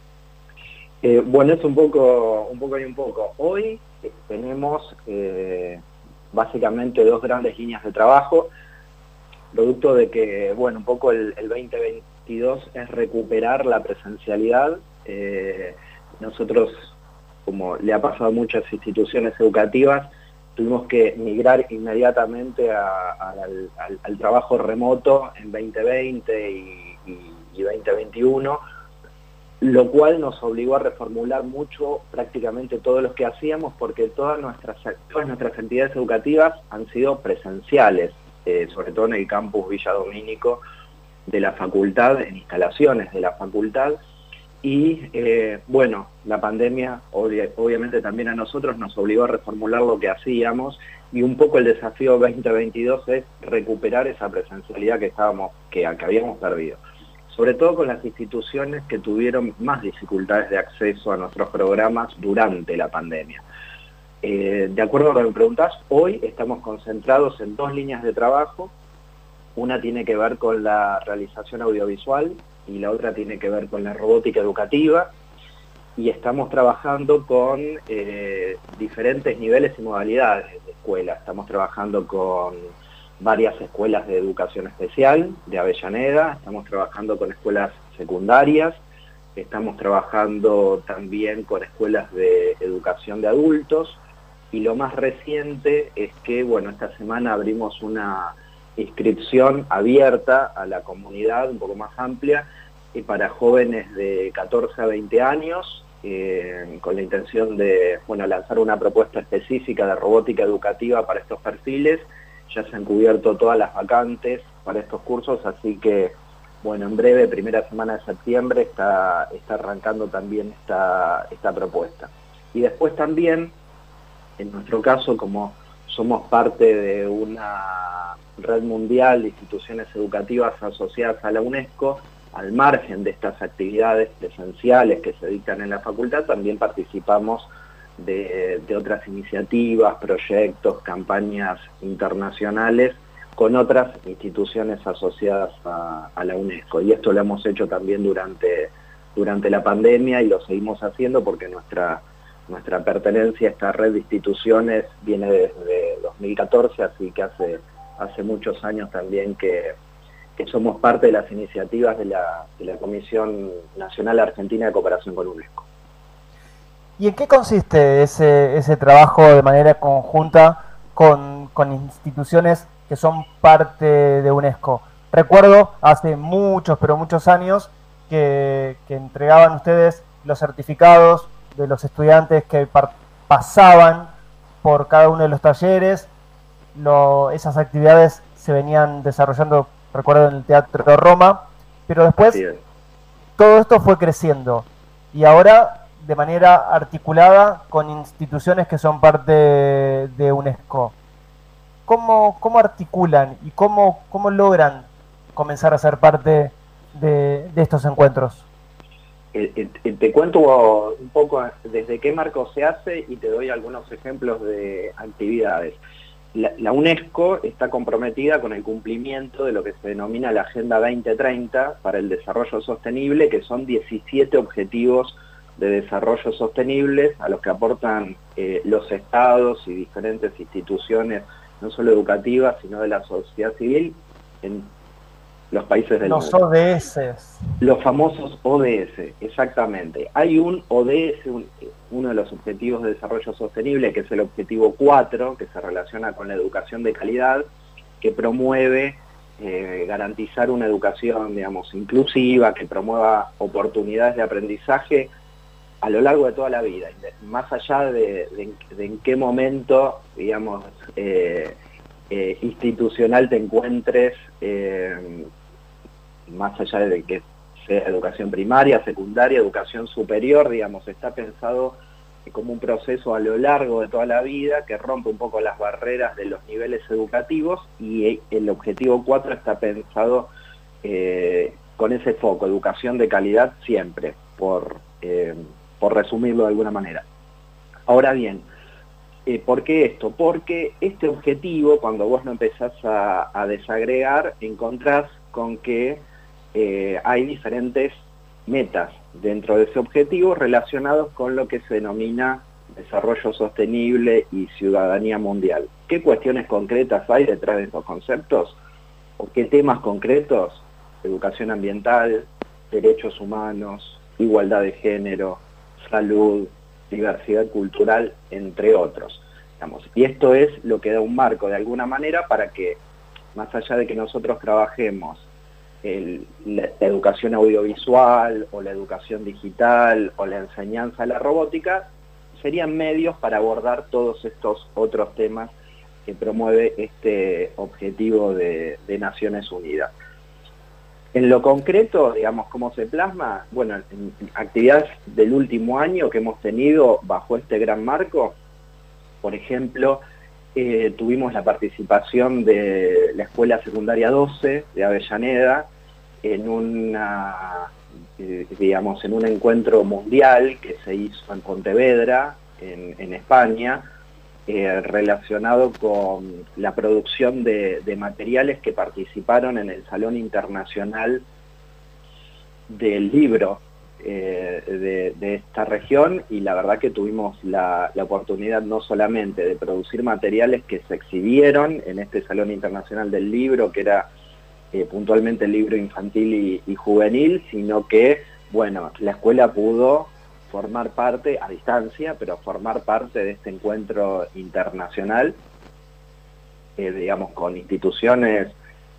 Eh, bueno, es un poco, un poco y un poco. Hoy eh, tenemos básicamente dos grandes líneas de trabajo producto de que, bueno, un poco el, 2022 es recuperar la presencialidad. Eh, nosotros, como le ha pasado a muchas instituciones educativas, tuvimos que migrar inmediatamente al, trabajo remoto en 2020 y, 2021 lo cual nos obligó a reformular mucho prácticamente todo lo que hacíamos porque todas nuestras, todas nuestras entidades educativas han sido presenciales, eh, sobre todo en el campus Villa Domínico de la facultad, en instalaciones de la facultad, y eh, bueno, la pandemia obviamente también a nosotros nos obligó a reformular lo que hacíamos y un poco el desafío 2022 es recuperar esa presencialidad que, estábamos, que, que habíamos perdido sobre todo con las instituciones que tuvieron más dificultades de acceso a nuestros programas durante la pandemia. Eh, de acuerdo a lo que me preguntás, hoy estamos concentrados en dos líneas de trabajo. Una tiene que ver con la realización audiovisual y la otra tiene que ver con la robótica educativa. Y estamos trabajando con eh, diferentes niveles y modalidades de escuela. Estamos trabajando con varias escuelas de educación especial de Avellaneda, estamos trabajando con escuelas secundarias, estamos trabajando también con escuelas de educación de adultos y lo más reciente es que, bueno, esta semana abrimos una inscripción abierta a la comunidad un poco más amplia y para jóvenes de 14 a 20 años eh, con la intención de bueno, lanzar una propuesta específica de robótica educativa para estos perfiles ya se han cubierto todas las vacantes para estos cursos, así que, bueno, en breve, primera semana de septiembre, está, está arrancando también esta, esta propuesta. Y después también, en nuestro caso, como somos parte de una red mundial de instituciones educativas asociadas a la UNESCO, al margen de estas actividades presenciales que se dictan en la facultad, también participamos de, otras iniciativas, proyectos, campañas internacionales con otras instituciones asociadas a, la UNESCO. Y esto lo hemos hecho también durante, durante la pandemia y lo seguimos haciendo porque nuestra, nuestra pertenencia a esta red de instituciones viene desde 2014, así que hace, hace muchos años también que, que somos parte de las iniciativas de la, de la Comisión Nacional Argentina de Cooperación con UNESCO. ¿Y en qué consiste ese, ese trabajo de manera conjunta con, instituciones que son parte de UNESCO? Recuerdo hace muchos, pero muchos años que, entregaban ustedes los certificados de los estudiantes que pasaban por cada uno de los talleres. esas actividades se venían desarrollando, recuerdo, en el Teatro Roma, pero después todo esto fue creciendo. Y ahora de manera articulada con instituciones que son parte de UNESCO. ¿Cómo, cómo articulan y cómo, cómo logran comenzar a ser parte de, estos encuentros? Eh, eh, te cuento un poco desde qué marco se hace y te doy algunos ejemplos de actividades. La, la, UNESCO está comprometida con el cumplimiento de lo que se denomina la Agenda 2030 para el Desarrollo Sostenible, que son 17 objetivos de desarrollo sostenible a los que aportan eh, los estados y diferentes instituciones, no solo educativas, sino de la sociedad civil en los países del los mundo. Los ODS. Los famosos ODS, exactamente. Hay un ODS, uno de los objetivos de desarrollo sostenible, que es el objetivo 4, que se relaciona con la educación de calidad, que promueve eh, garantizar una educación, digamos, inclusiva, que promueva oportunidades de aprendizaje a lo largo de toda la vida, más allá de, en qué momento, digamos, eh, eh, institucional te encuentres, más allá de que educación primaria, secundaria, educación superior, digamos, está pensado como un proceso a lo largo de toda la vida que rompe un poco las barreras de los niveles educativos y el objetivo 4 está pensado con ese foco, educación de calidad siempre, por por resumirlo de alguna manera. Ahora bien, eh, ¿por qué esto? Porque este objetivo, cuando vos lo empezás a, desagregar, encontrás con que eh, hay diferentes metas dentro de ese objetivo relacionados con lo que se denomina desarrollo sostenible y ciudadanía mundial. ¿Qué cuestiones concretas hay detrás de estos conceptos? ¿O qué temas concretos? Educación ambiental, derechos humanos, igualdad de género, salud, diversidad cultural, entre otros. Y esto es lo que da un marco de alguna manera para que, más allá de que nosotros trabajemos la educación audiovisual o la educación digital o la enseñanza de la robótica, serían medios para abordar todos estos otros temas que promueve este objetivo de, Naciones Unidas. En lo concreto, digamos, cómo se plasma, bueno, en, actividades del último año que hemos tenido bajo este gran marco, por ejemplo, eh, tuvimos la participación de la Escuela Secundaria 12 de Avellaneda en una eh, digamos, en un encuentro mundial que se hizo en Pontevedra, en, España, eh, relacionado con la producción de, materiales que participaron en el Salón Internacional del Libro eh, de, esta región y la verdad que tuvimos la, oportunidad no solamente de producir materiales que se exhibieron en este Salón Internacional del Libro, que era eh, puntualmente el libro infantil y, juvenil, sino que, bueno, la escuela pudo formar parte, a distancia, pero formar parte de este encuentro internacional, eh, digamos, con instituciones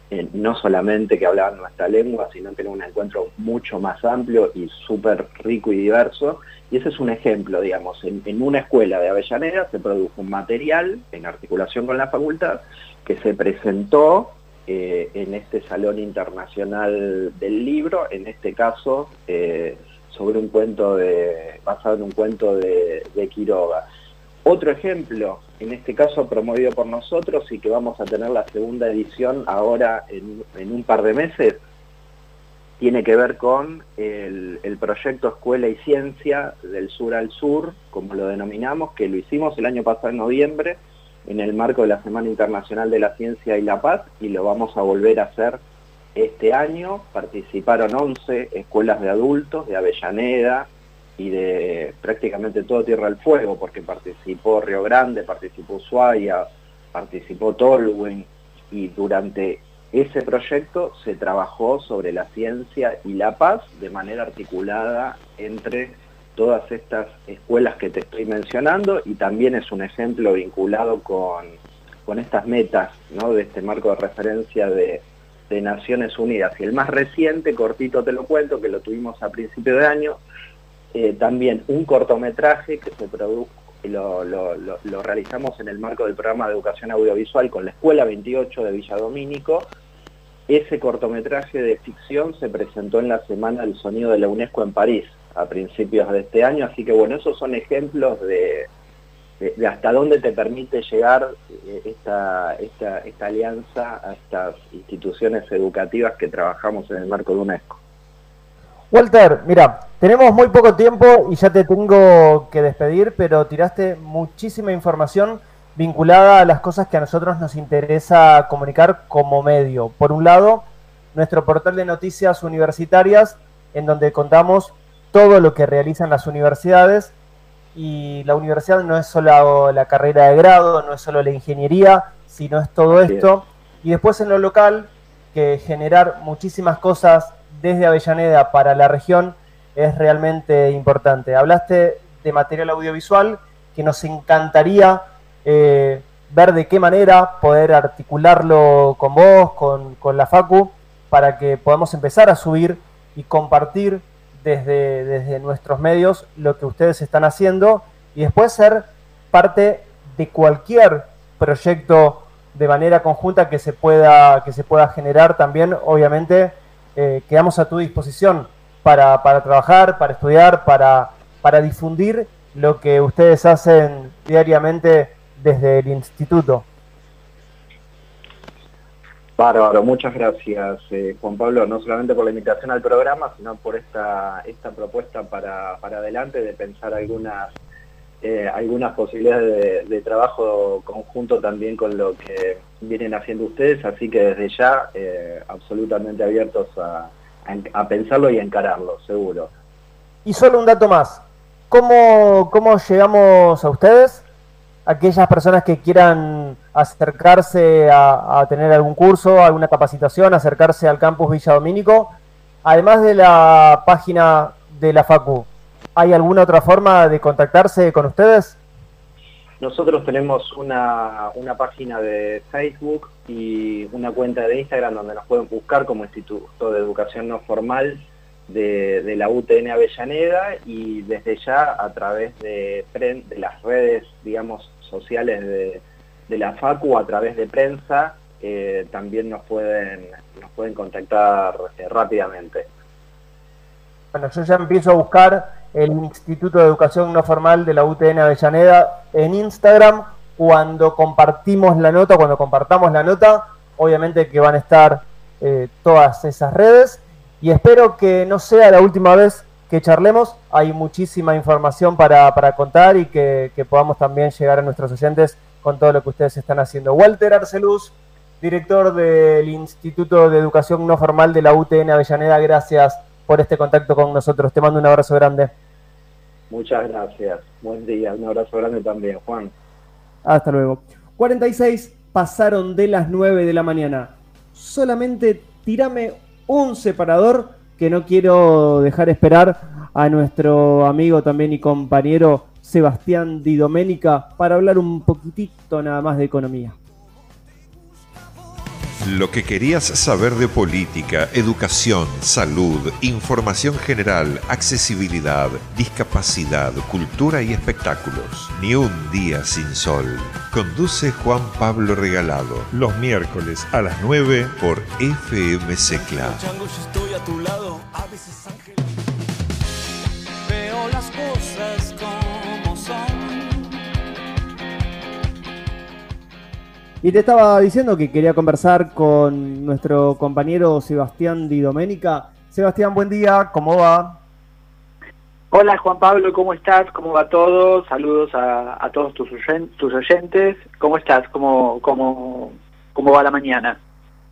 eh, no solamente que hablaban nuestra lengua, sino que era un encuentro mucho más amplio y súper rico y diverso. Y ese es un ejemplo, digamos, en, en, una escuela de Avellaneda se produjo un material en articulación con la facultad que se presentó eh, en este Salón Internacional del Libro, en este caso eh, sobre un cuento de, basado en un cuento de, Quiroga. Otro ejemplo, en este caso promovido por nosotros y que vamos a tener la segunda edición ahora en, un par de meses, tiene que ver con el, proyecto Escuela y Ciencia del Sur al Sur, como lo denominamos, que lo hicimos el año pasado en noviembre, en el marco de la Semana Internacional de la Ciencia y la Paz y lo vamos a volver a hacer este año. Participaron 11 escuelas de adultos de Avellaneda y de prácticamente todo Tierra del Fuego, porque participó Río Grande, participó Ushuaia, participó Tolwyn y durante ese proyecto se trabajó sobre la ciencia y la paz de manera articulada entre todas estas escuelas que te estoy mencionando y también es un ejemplo vinculado con, estas metas ¿no? de este marco de referencia de, Naciones Unidas. Y el más reciente, cortito te lo cuento, que lo tuvimos a principio de año, eh, también un cortometraje que se produjo, lo, realizamos en el marco del programa de educación audiovisual con la Escuela 28 de Villadomínico. Ese cortometraje de ficción se presentó en la Semana del Sonido de la UNESCO en París a principios de este año, así que bueno, esos son ejemplos de, de, hasta dónde te permite llegar eh, esta, esta, esta alianza a estas instituciones educativas que trabajamos en el marco de UNESCO. Walter, mira, tenemos muy poco tiempo y ya te tengo que despedir, pero tiraste muchísima información vinculada a las cosas que a nosotros nos interesa comunicar como medio. Por un lado, nuestro portal de noticias universitarias, en donde contamos todo lo que realizan las universidades y la universidad no es solo la carrera de grado, no es solo la ingeniería, sino es todo esto. Y después en lo local, que generar muchísimas cosas desde Avellaneda para la región es realmente importante. Hablaste de material audiovisual que nos encantaría eh, ver de qué manera poder articularlo con vos, con, con la Facu, para que podamos empezar a subir y compartir desde, nuestros medios lo que ustedes están haciendo y después ser parte de cualquier proyecto de manera conjunta que se pueda, que se pueda generar también, obviamente, eh, quedamos a tu disposición para, para trabajar, para estudiar, para, para difundir lo que ustedes hacen diariamente desde el instituto. Bárbaro, muchas gracias eh, Juan Pablo, no solamente por la invitación al programa, sino por esta, esta propuesta para, para adelante de pensar algunas, eh, algunas posibilidades de, trabajo conjunto también con lo que vienen haciendo ustedes, así que desde ya eh, absolutamente abiertos a, a, pensarlo y a encararlo, seguro. Y solo un dato más, ¿cómo, cómo llegamos a ustedes? Aquellas personas que quieran acercarse a, tener algún curso, alguna capacitación, acercarse al campus Villa Domínico, además de la página de la FACU, ¿hay alguna otra forma de contactarse con ustedes? Nosotros tenemos una, una página de Facebook y una cuenta de Instagram donde nos pueden buscar como Instituto de Educación No Formal de, la UTN Avellaneda y desde ya a través de, de las redes, digamos, sociales de, la FACU, a través de prensa, eh, también nos pueden, nos pueden contactar eh, rápidamente. Bueno, yo ya empiezo a buscar el Instituto de Educación No Formal de la UTN Avellaneda en Instagram. Cuando compartimos la nota, cuando compartamos la nota, obviamente que van a estar eh, todas esas redes y espero que no sea la última vez que charlemos. Hay muchísima información para, contar y que, podamos también llegar a nuestros oyentes con todo lo que ustedes están haciendo. Walter Arceluz, director del Instituto de Educación No Formal de la UTN Avellaneda, gracias por este contacto con nosotros. Te mando un abrazo grande. Muchas gracias. Buen día. Un abrazo grande también, Juan. Hasta luego. 46 pasaron de las 9 de la mañana. Solamente tirame un separador que no quiero dejar esperar a nuestro amigo también y compañero Sebastián Di Domenica para hablar un poquitito nada más de economía. Lo que querías saber de política, educación, salud, información general, accesibilidad, discapacidad, cultura y espectáculos. Ni un día sin sol. Conduce Juan Pablo Regalado los miércoles a las 9 por FM Secla. Y te estaba diciendo que quería conversar con nuestro compañero Sebastián Di Domenica. Sebastián, buen día, ¿cómo va? Hola Juan Pablo, ¿cómo estás? ¿Cómo va todo? Saludos a, todos tus, oyentes. ¿Cómo estás? ¿Cómo, cómo, ¿Cómo va la mañana?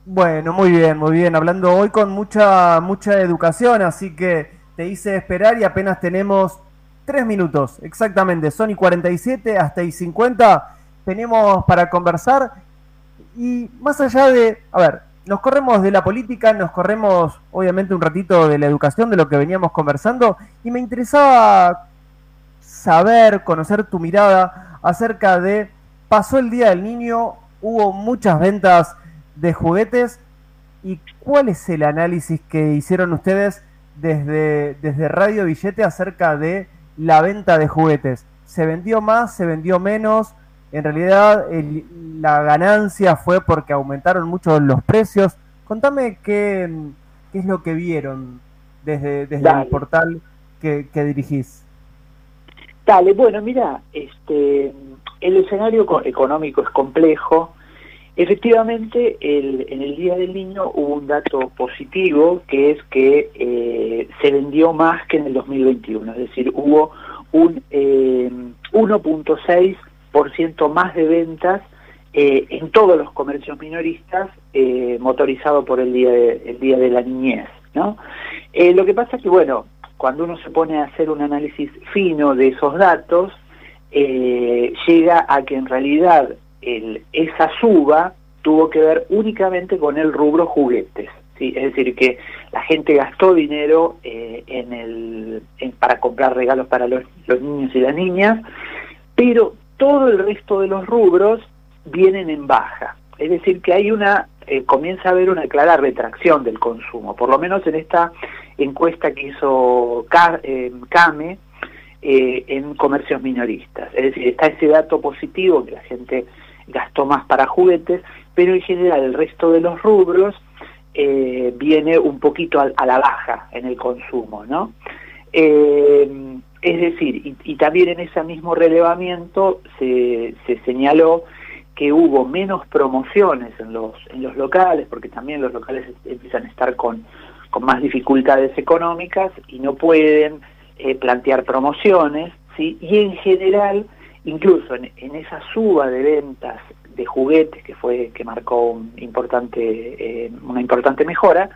Bueno, muy bien, muy bien. Hablando hoy con mucha, mucha educación, así que te hice esperar y apenas tenemos tres minutos, exactamente. Son y 47 hasta y 50 tenemos para conversar y más allá de, a ver, nos corremos de la política, nos corremos obviamente un ratito de la educación, de lo que veníamos conversando, y me interesaba saber, conocer tu mirada acerca de, pasó el Día del Niño, hubo muchas ventas de juguetes, y cuál es el análisis que hicieron ustedes desde, desde Radio Billete acerca de la venta de juguetes. ¿Se vendió más? ¿Se vendió menos? En realidad la ganancia fue porque aumentaron mucho los precios. Contame qué, qué es lo que vieron desde, desde el portal que, dirigís. Dale, bueno, mira, este, el escenario económico es complejo. Efectivamente, el, en el Día del Niño hubo un dato positivo, que es que eh, se vendió más que en el 2021, es decir, hubo un eh, 1.6 ciento más de ventas eh, en todos los comercios minoristas eh, motorizado por el día de, el día de la niñez ¿no? Eh, lo que pasa es que bueno cuando uno se pone a hacer un análisis fino de esos datos llega a que en realidad esa suba tuvo que ver únicamente con el rubro juguetes ¿sí? es decir que la gente gastó dinero en el para comprar regalos para los, los niños y las niñas pero todo el resto de los rubros vienen en baja. Es decir, que hay una, eh, comienza a haber una clara retracción del consumo, por lo menos en esta encuesta que hizo eh, CAME eh, en comercios minoristas. Es decir, está ese dato positivo que la gente gastó más para juguetes, pero en general el resto de los rubros viene un poquito a, la baja en el consumo, ¿no? Es decir, y, también en ese mismo relevamiento se, señaló que hubo menos promociones en los, locales, porque también los locales empiezan a estar con, más dificultades económicas y no pueden eh, plantear promociones, y en general, incluso en, esa suba de ventas de juguetes que fue que marcó importante, eh, una importante mejora,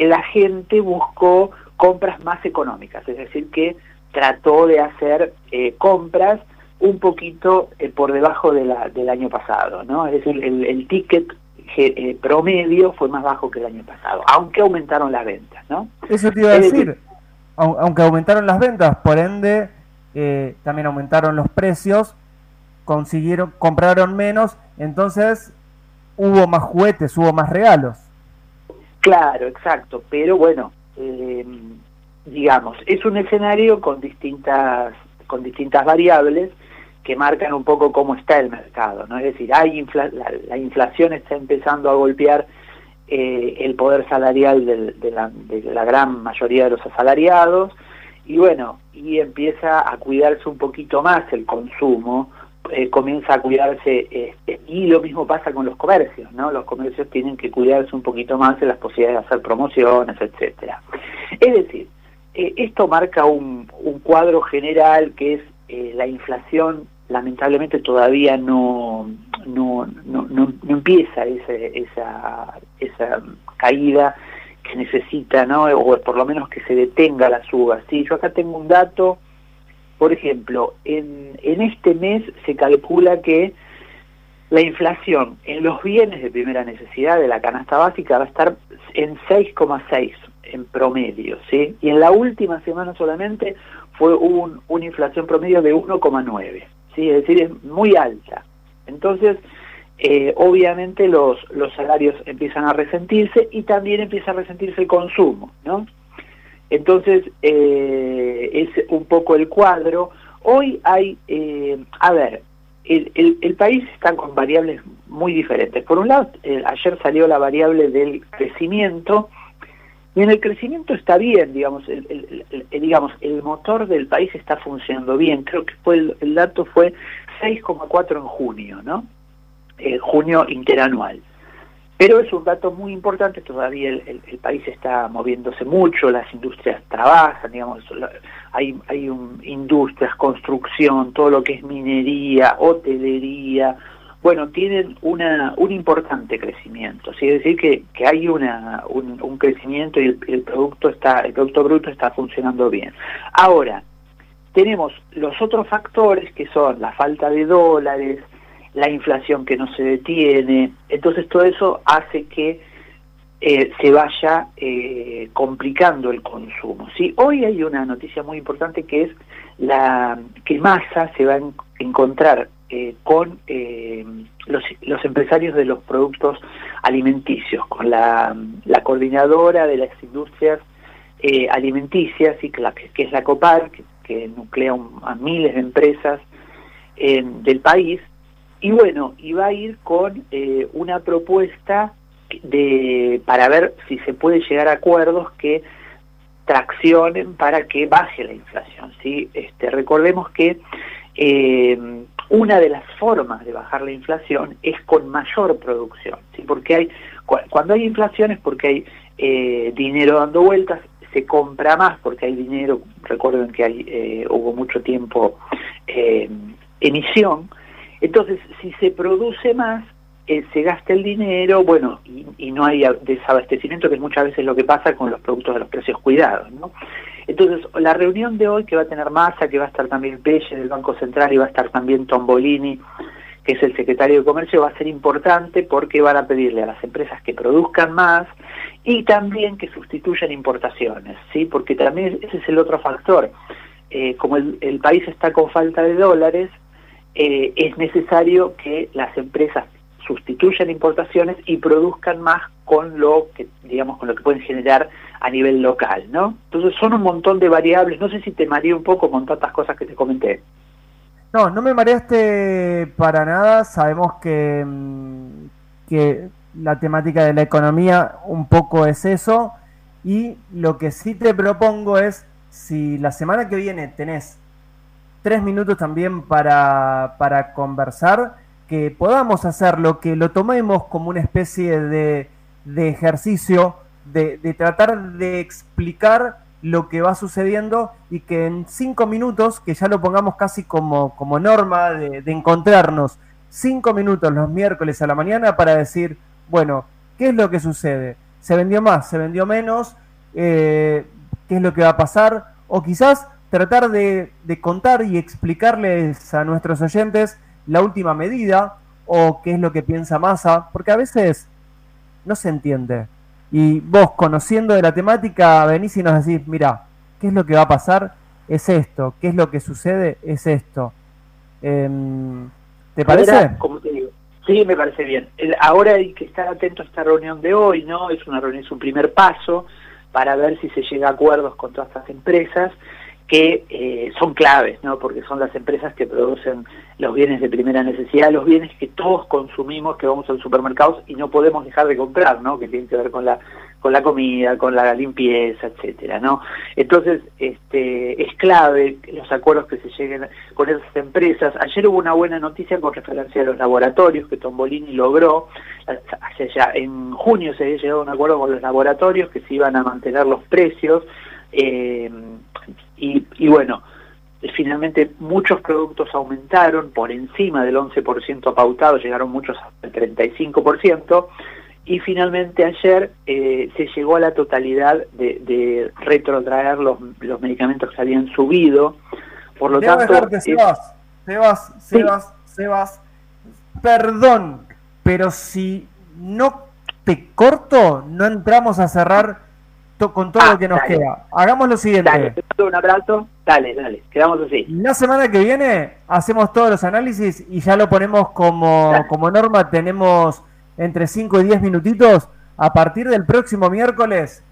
la gente buscó compras más económicas, es decir, que trató de hacer eh, compras un poquito eh, por debajo de la, del año pasado, ¿no? Es decir, el, ticket eh, promedio fue más bajo que el año pasado, aunque aumentaron las ventas, ¿no? Eso te iba a decir, aunque aumentaron las ventas, por ende también aumentaron los precios, consiguieron, compraron menos, entonces hubo más juguetes, hubo más regalos. Claro, exacto, pero bueno, eh, digamos, es un escenario con distintas, con distintas variables que marcan un poco cómo está el mercado, ¿no? Es decir, hay la, inflación está empezando a golpear eh, el poder salarial de, la, gran mayoría de los asalariados y bueno, y empieza a cuidarse un poquito más el consumo, eh, comienza a cuidarse, este, y lo mismo pasa con los comercios, ¿no? Los comercios tienen que cuidarse un poquito más de las posibilidades de hacer promociones, etcétera. Es decir, eh, esto marca un, cuadro general que es eh, la inflación, lamentablemente todavía no, no, no, no, empieza ese, esa, esa caída que necesita, ¿no? O por lo menos que se detenga la suba. Sí, yo acá tengo un dato por ejemplo, en, en este mes se calcula que la inflación en los bienes de primera necesidad de la canasta básica va a estar en 6,6 en promedio, ¿sí? Y en la última semana solamente fue un, una inflación promedio de 1,9, ¿sí? Es decir, es muy alta. Entonces, eh, obviamente los, los salarios empiezan a resentirse y también empieza a resentirse el consumo, ¿no? Entonces, eh, es un poco el cuadro. Hoy hay, eh, a ver, el, el, país está con variables muy diferentes. Por un lado, eh, ayer salió la variable del crecimiento, y en el crecimiento está bien, digamos, el, digamos, el motor del país está funcionando bien. Creo que fue el, dato fue 6,4 en junio, ¿no? junio interanual. Pero es un dato muy importante, todavía el, país está moviéndose mucho, las industrias trabajan, digamos, hay, hay industrias, construcción, todo lo que es minería, hotelería, bueno, tienen una, un importante crecimiento, es decir, que, que hay una, un, crecimiento y el, producto está, el producto bruto está funcionando bien. Ahora, tenemos los otros factores que son la falta de dólares, la inflación que no se detiene, entonces todo eso hace que eh, se vaya eh, complicando el consumo. ¿sí? Hoy hay una noticia muy importante que es la que Massa se va a encontrar eh, con los, los, empresarios de los productos alimenticios, con la, coordinadora de las industrias alimenticias, y que, es la COPAR, que, nuclea a miles de empresas del país, y bueno, iba a ir con eh, una propuesta de para ver si se puede llegar a acuerdos que traccionen para que baje la inflación. ¿sí? Este, recordemos que eh, una de las formas de bajar la inflación es con mayor producción, ¿sí? porque hay cuando hay inflación es porque hay eh, dinero dando vueltas, se compra más porque hay dinero, recuerden que hay, hubo mucho tiempo emisión, entonces, si se produce más, eh, se gasta el dinero, bueno, y, no hay desabastecimiento, que es muchas veces lo que pasa con los productos de los precios cuidados, ¿no? Entonces, la reunión de hoy, que va a tener masa, que va a estar también Pelle del Banco Central y va a estar también Tombolini, que es el secretario de Comercio, va a ser importante porque van a pedirle a las empresas que produzcan más y también que sustituyan importaciones, ¿sí? Porque también ese es el otro factor. Eh, como el país está con falta de dólares, eh, es necesario que las empresas sustituyan importaciones y produzcan más con lo que digamos con lo que pueden generar a nivel local, ¿no? Entonces son un montón de variables. No sé si te mareé un poco con tantas cosas que te comenté. No, no me mareaste para nada. Sabemos que, mm, que la temática de la economía un poco es eso. Y lo que sí te propongo es, si la semana que viene tenés tres minutos también para, para conversar, que podamos hacerlo, que lo tomemos como una especie de, de ejercicio, de, de, tratar de explicar lo que va sucediendo y que en cinco minutos, que ya lo pongamos casi como, como norma de, de encontrarnos cinco minutos los miércoles a la mañana para decir, bueno, ¿qué es lo que sucede? ¿Se vendió más? ¿Se vendió menos? Eh, ¿Qué es lo que va a pasar? O quizás tratar de, contar y explicarles a nuestros oyentes la última medida o qué es lo que piensa Massa, porque a veces no se entiende. Y vos, conociendo de la temática, venís y nos decís, mira, ¿qué es lo que va a pasar? Es esto, ¿qué es lo que sucede? Es esto. Em, ¿Te parece? Ahora, como te digo, sí, me parece bien. El- ahora hay que estar atento a esta reunión de hoy, ¿no? Es una reunión, es un primer paso para ver si se llega a acuerdos con todas estas empresas que eh, son claves, ¿no? Porque son las empresas que producen los bienes de primera necesidad, los bienes que todos consumimos, que vamos al supermercados y no podemos dejar de comprar, ¿no? Que tienen que ver con la con la comida, con la limpieza, etcétera, ¿no? Entonces, este, es clave los acuerdos que se lleguen con esas empresas. Ayer hubo una buena noticia con referencia a los laboratorios que Tombolini logró. Hacia ya, en junio se había llegado a un acuerdo con los laboratorios que se iban a mantener los precios. eh, y, y bueno, finalmente muchos productos aumentaron por encima del 11% pautado, llegaron muchos al 35%, y finalmente ayer eh, se llegó a la totalidad de, de retrotraer los, los medicamentos que habían subido, por lo Debo tanto... dejarte, Sebas, Sebas, Sebas, Sebas. Perdón, pero si no te corto, no entramos a cerrar to- con todo Ah, lo que nos dale. queda. Hagamos lo siguiente. Dale, te mando un abrazo, dale, dale, quedamos así. La semana que viene hacemos todos los análisis y ya lo ponemos como, como norma. Tenemos entre 5 y 10 minutitos. A partir del próximo miércoles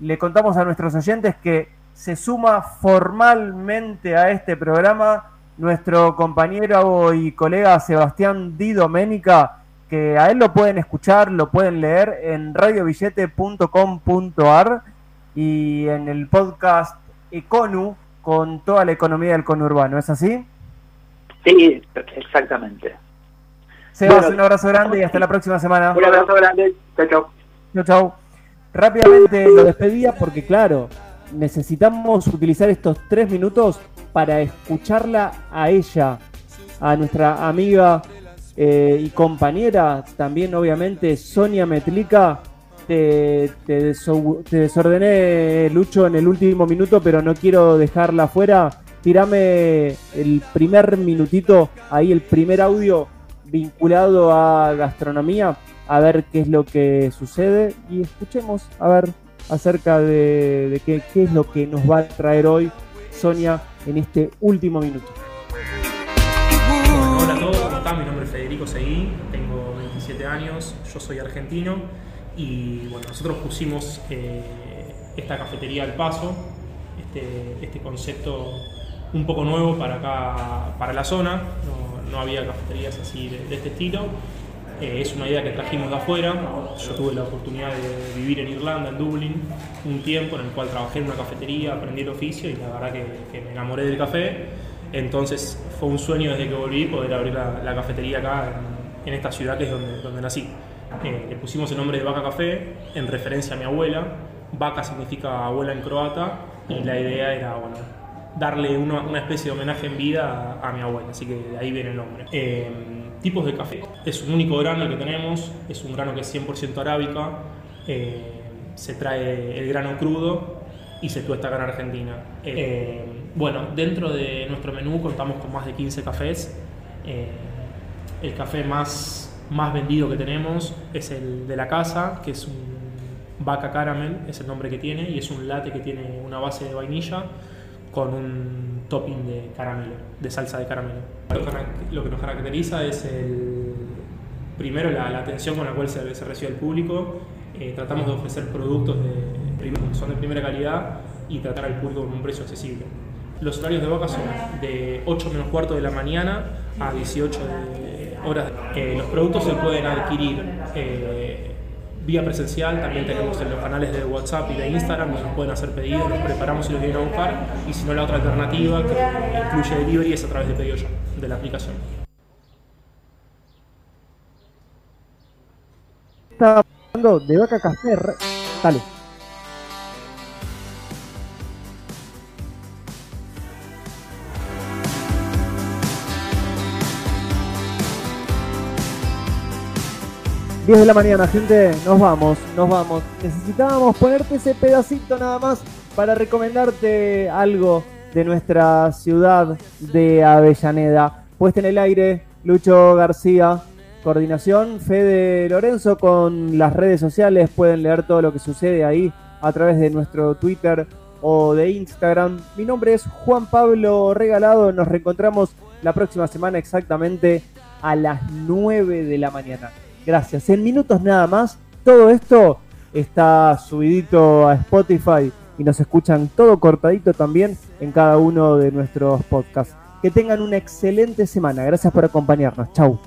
le contamos a nuestros oyentes que se suma formalmente a este programa nuestro compañero y colega Sebastián Di Domenica, que a él lo pueden escuchar, lo pueden leer en radiobillete.com.ar y en el podcast Econu con toda la economía del conurbano, ¿es así? Sí, exactamente. Sebas, Bueno, un abrazo grande y hasta la próxima semana. Un abrazo grande, chao, chao. Chau, chau. Rápidamente lo despedía porque, claro, necesitamos utilizar estos tres minutos para escucharla a ella, a nuestra amiga eh, y compañera, también obviamente Sonia Metlica. Te, te, deso- te desordené, Lucho, en el último minuto, pero no quiero dejarla fuera. Tirame el primer minutito, ahí el primer audio vinculado a gastronomía, a ver qué es lo que sucede y escuchemos a ver acerca de, qué, es lo que nos va a traer hoy Sonia en este último minuto. Hola a todos, ¿cómo están? Mi nombre es Federico Seguí, tengo 27 años, yo soy argentino y bueno, nosotros pusimos eh, esta cafetería al paso, este, este concepto un poco nuevo para acá, para la zona, no, no había cafeterías así de, de este estilo. Eh, es una idea que trajimos de afuera. Yo tuve la oportunidad de vivir en Irlanda, en Dublín, un tiempo en el cual trabajé en una cafetería, aprendí el oficio y la verdad que, que me enamoré del café. Entonces fue un sueño desde que volví poder abrir la, la cafetería acá en, en esta ciudad que es donde, donde nací. Eh, le pusimos el nombre de Vaca Café en referencia a mi abuela. Vaca significa abuela en croata y la idea era bueno, darle una, una especie de homenaje en vida a, a mi abuela, así que de ahí viene el nombre. Eh, tipos de café. Es un único grano el que tenemos, es un grano que es 100% arábica, eh, se trae el grano crudo y se tuesta acá en Argentina. Eh, bueno, dentro de nuestro menú contamos con más de 15 cafés. Eh, el café más, más vendido que tenemos es el de la casa, que es un Vaca Caramel, es el nombre que tiene, y es un latte que tiene una base de vainilla con un topping de caramelo, de salsa de caramelo. Lo que- que nos caracteriza es el, primero la, la atención con la cual se, se recibe el público. Eh, tratamos de ofrecer productos de, prim- son de primera calidad y tratar al público con un precio accesible. Los horarios de vaca son de 8 menos cuarto de la mañana a 18 de horas. Eh, los productos se pueden adquirir eh, vía presencial, también tenemos en los canales de WhatsApp y de Instagram nos pueden hacer pedidos, los preparamos y los vienen a buscar. Y si no, la otra alternativa que incluye delivery es a través de pedido ya, de la aplicación. Estaba hablando de Vaca Café. re- Dale. ...10 de la mañana, gente, nos vamos, nos vamos. Necesitábamos ponerte ese pedacito nada más para recomendarte algo de nuestra ciudad de Avellaneda. Puesta en el aire, Lucho García, coordinación, Fede Lorenzo con las redes sociales, pueden leer todo lo que sucede ahí a través de nuestro Twitter o de Instagram. Mi nombre es Juan Pablo Regalado, nos reencontramos la próxima semana exactamente a las 9 de la mañana. Gracias. En minutos nada más, todo esto está subidito a Spotify y nos escuchan todo cortadito también en cada uno de nuestros podcasts. Que tengan una excelente semana. Gracias por acompañarnos. Chau.